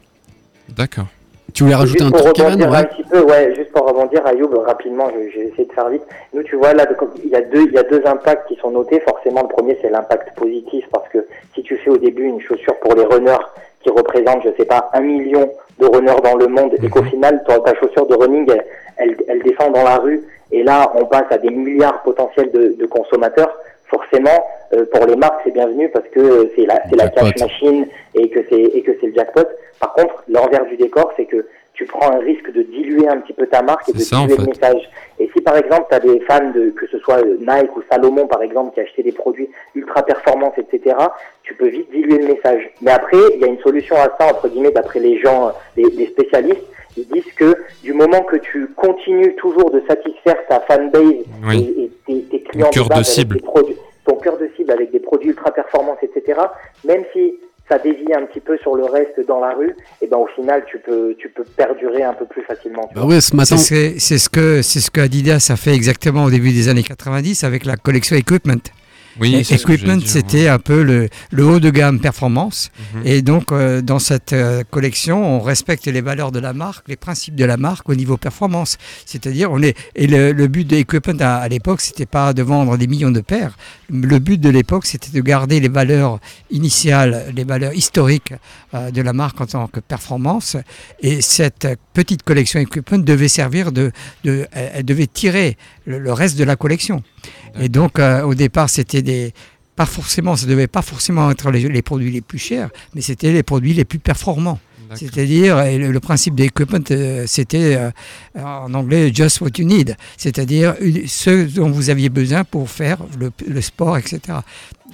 D'accord. Tu voulais rajouter juste un truc, Kevin petit peu, ouais, juste pour rebondir, Ayoub, rapidement, je- j'ai essayé de faire vite. Nous, tu vois, là, il y a deux, il y a deux impacts qui sont notés. Forcément, le premier, c'est l'impact positif, parce que si tu fais au début une chaussure pour les runners qui représente, je sais pas, un million de runners dans le monde et qu'au final, ta, ta chaussure de running, elle, elle, elle descend dans la rue et là, on passe à des milliards potentiels de, de consommateurs. Forcément, euh, pour les marques, c'est bienvenu parce que euh, c'est la, c'est la cash machine et que c'est et que c'est le jackpot. Par contre, l'envers du décor, c'est que tu prends un risque de diluer un petit peu ta marque et de en diluer le message. Et si par exemple, tu as des fans de que ce soit euh, Nike ou Salomon par exemple qui achetaient des produits ultra performance, etc., tu peux vite diluer le message. Mais après, il y a une solution à ça entre guillemets d'après les gens, les, les spécialistes. Ils disent que du moment que tu continues toujours de satisfaire ta fanbase Oui. et, et tes, tes clients de base avec cible. des produits, ton cœur de cible avec des produits ultra performance, etc. Même si ça dévie un petit peu sur le reste dans la rue, et ben au final tu peux tu peux perdurer un peu plus facilement. Bah ouais, ce matin. C'est ce, c'est ce que c'est ce que Adidas a fait exactement au début des années 90 avec la collection Equipment. Oui, Et Equipment, c'était un peu le, le haut de gamme performance. Mhm. Et donc, euh, dans cette euh, collection, on respecte les valeurs de la marque, les principes de la marque au niveau performance. C'est-à-dire, on est et le, le but de Equipment à, à l'époque, c'était pas de vendre des millions de paires. Le but de l'époque, c'était de garder les valeurs initiales, les valeurs historiques euh, de la marque en tant que performance. Et cette petite collection Equipment devait servir de, de elle elle devait tirer le, le reste de la collection. Et donc, euh, au départ, c'était des. Pas forcément, ça devait pas forcément être les, les produits les plus chers, mais c'était les produits les plus performants. C'est-à-dire, et le, le principe d'equipment, euh, c'était euh, en anglais just what you need, c'est-à-dire ce dont vous aviez besoin pour faire le, le sport, etc.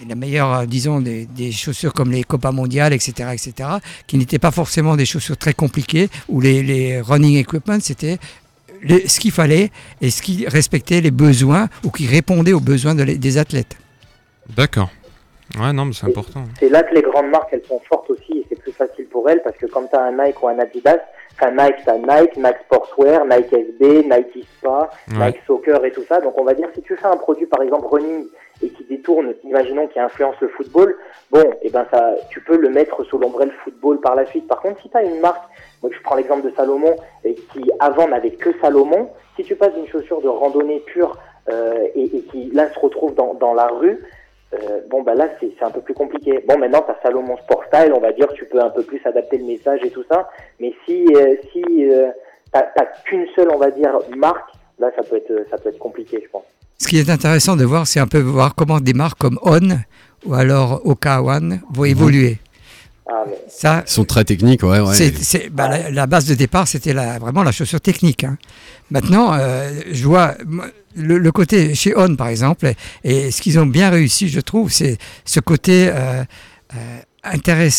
Et la meilleure, euh, disons, des, des chaussures comme les Copa Mondiales, etc., etc., qui n'étaient pas forcément des chaussures très compliquées, ou les, les running equipment, c'était les- ce qu'il fallait et ce qui respectait les besoins ou qui répondait aux besoins de les- des athlètes. D'accord. Ouais, non, mais c'est important. C'est là que les grandes marques elles sont fortes aussi et c'est plus facile pour elles parce que quand tu as un Nike ou un Adidas, enfin Nike, tu as Nike, Nike Sportswear, Nike SB, Nike Spa, Ouais. Nike Soccer et tout ça. Donc on va dire si tu fais un produit par exemple running et qui détourne, imaginons qui influence le football, bon, et ben ça, tu peux le mettre sous l'ombrelle football par la suite. Par contre, si tu as une marque, moi je prends l'exemple de Salomon et qui avant n'avait que Salomon, si tu passes d'une chaussure de randonnée pure euh, et, et qui là se retrouve dans, dans la rue, euh, bon bah là c'est un peu plus compliqué. Bon maintenant t'as Salomon Sport Style, on va dire tu peux un peu plus adapter le message et tout ça, mais si euh, si euh, t'as qu'une seule on va dire marque, là ça peut être ça peut être compliqué je pense. Ce qui est intéressant de voir, c'est un peu voir comment des marques comme On ou alors Okawan vont évoluer. Ah, Ça, Ils sont très techniques, ouais, ouais. c'est, c'est- bah, la, la base de départ, c'était la- vraiment la chaussure technique. hein. Maintenant, euh, je vois le, le côté chez On, par exemple, et, et ce qu'ils ont bien réussi, je trouve, c'est ce côté euh, euh, euh,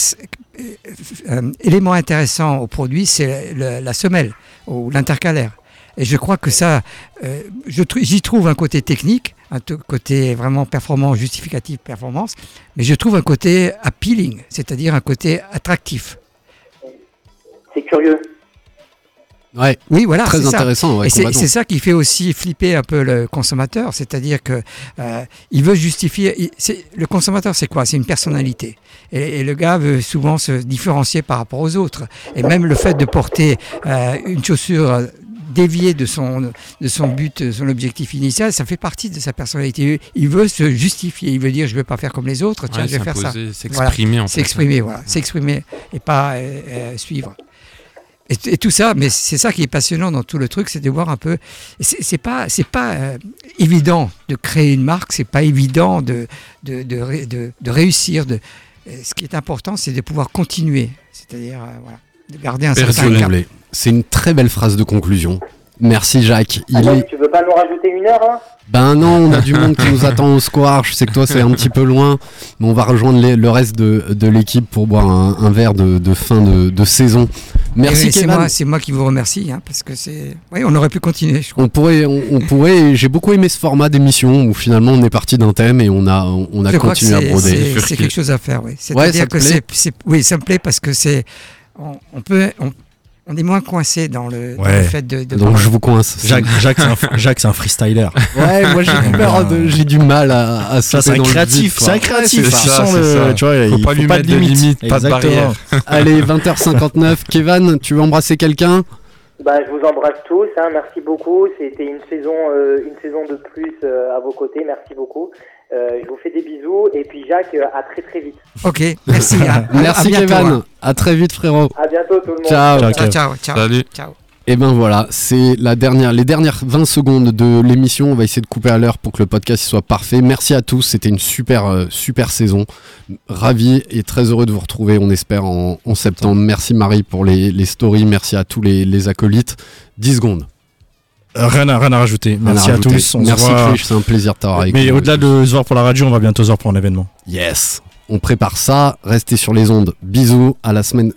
euh, élément intéressant au produit, c'est la semelle ou l'intercalaire. Et je crois que ça, euh, j'y trouve un côté technique, un côté vraiment performant, justificatif, performance, mais je trouve un côté appealing, c'est-à-dire un côté attractif. c'est curieux. Ouais, Oui, voilà. très intéressant. ouais, Et c'est ça qui fait aussi flipper un peu le consommateur, c'est-à-dire que euh, il veut justifier. il- le consommateur, c'est quoi? C'est une personnalité, et, et le gars veut souvent se différencier par rapport aux autres. Et même le fait de porter euh, une chaussure déviée de son de son but, de son objectif initial, ça fait partie de sa personnalité. Il veut se justifier, il veut dire je ne vais pas faire comme les autres, tiens, Ouais, je vais faire ça. S'exprimer en fait. S'exprimer, voilà, s'exprimer et pas euh, euh, suivre. Et, et tout ça, mais c'est ça qui est passionnant dans tout le truc, c'est de voir un peu. C'est pas, c'est pas euh, évident de créer une marque, c'est pas évident de de, de, de- de réussir. De, ce qui est important, c'est de pouvoir continuer, c'est-à-dire euh, voilà, de garder un certain cap. C'est une très belle phrase de conclusion. Merci Jacques. Il Alors, est... tu veux pas nous rajouter une heure hein? Ben non, on a du monde qui nous attend au square. Je sais que toi c'est un petit peu loin, mais on va rejoindre les- le reste de, de l'équipe pour boire un, un verre de, de fin de, de saison. Merci Et c'est moi, c'est moi qui vous remercie, hein, parce que c'est. Oui, on aurait pu continuer. Je crois. On pourrait, on, on pourrait. J'ai beaucoup aimé ce format d'émission où finalement on est parti d'un thème et on a, on a Je continué à broder. c'est- C'est quelque chose à faire, oui. Ouais, ça te que plaît oui, ça me plaît parce que c'est, on, on peut, on, on est moins coincé dans le, dans le fait de. de Donc je vous coince. Jacques, Jacques, c'est un, Jacques, c'est un freestyler. Ouais, moi j'ai du, peur de- j'ai du mal à, à Ça, c'est créatif. C'est un créatif. Ça, le, ça. tu vois, Faut il pas lui pas mettre de de limite. limite, pas de barrière. Allez, 20h59. Kevin, tu veux embrasser quelqu'un? Bah, je vous embrasse tous, hein, merci beaucoup. C'était une saison, euh, une saison de plus euh, à vos côtés, merci beaucoup. Euh, je vous fais des bisous et puis Jacques, euh, à très très vite. Ok, merci. hein. Merci À bientôt, Kevin. hein. À très vite frérot. À bientôt tout le monde. Ciao. Ciao, Ciao, ciao, ciao. Salut. ciao. Et ben voilà, c'est la dernière, les dernières 20 secondes de l'émission. On va essayer de couper à l'heure pour que le podcast soit parfait. Merci à tous, c'était une super, euh, super saison. Ravi et très heureux de vous retrouver, on espère, en, en septembre. Merci Marie pour les, les stories, merci à tous les, les acolytes. 10 secondes. Euh, Rien à, rien à rajouter. Merci à tous. On Merci c'est un plaisir de t'avoir avec Mais au-delà de se voir pour la radio, on va bientôt se voir pour un événement. Yes, on prépare ça. Restez sur les ondes. Bisous, à la semaine.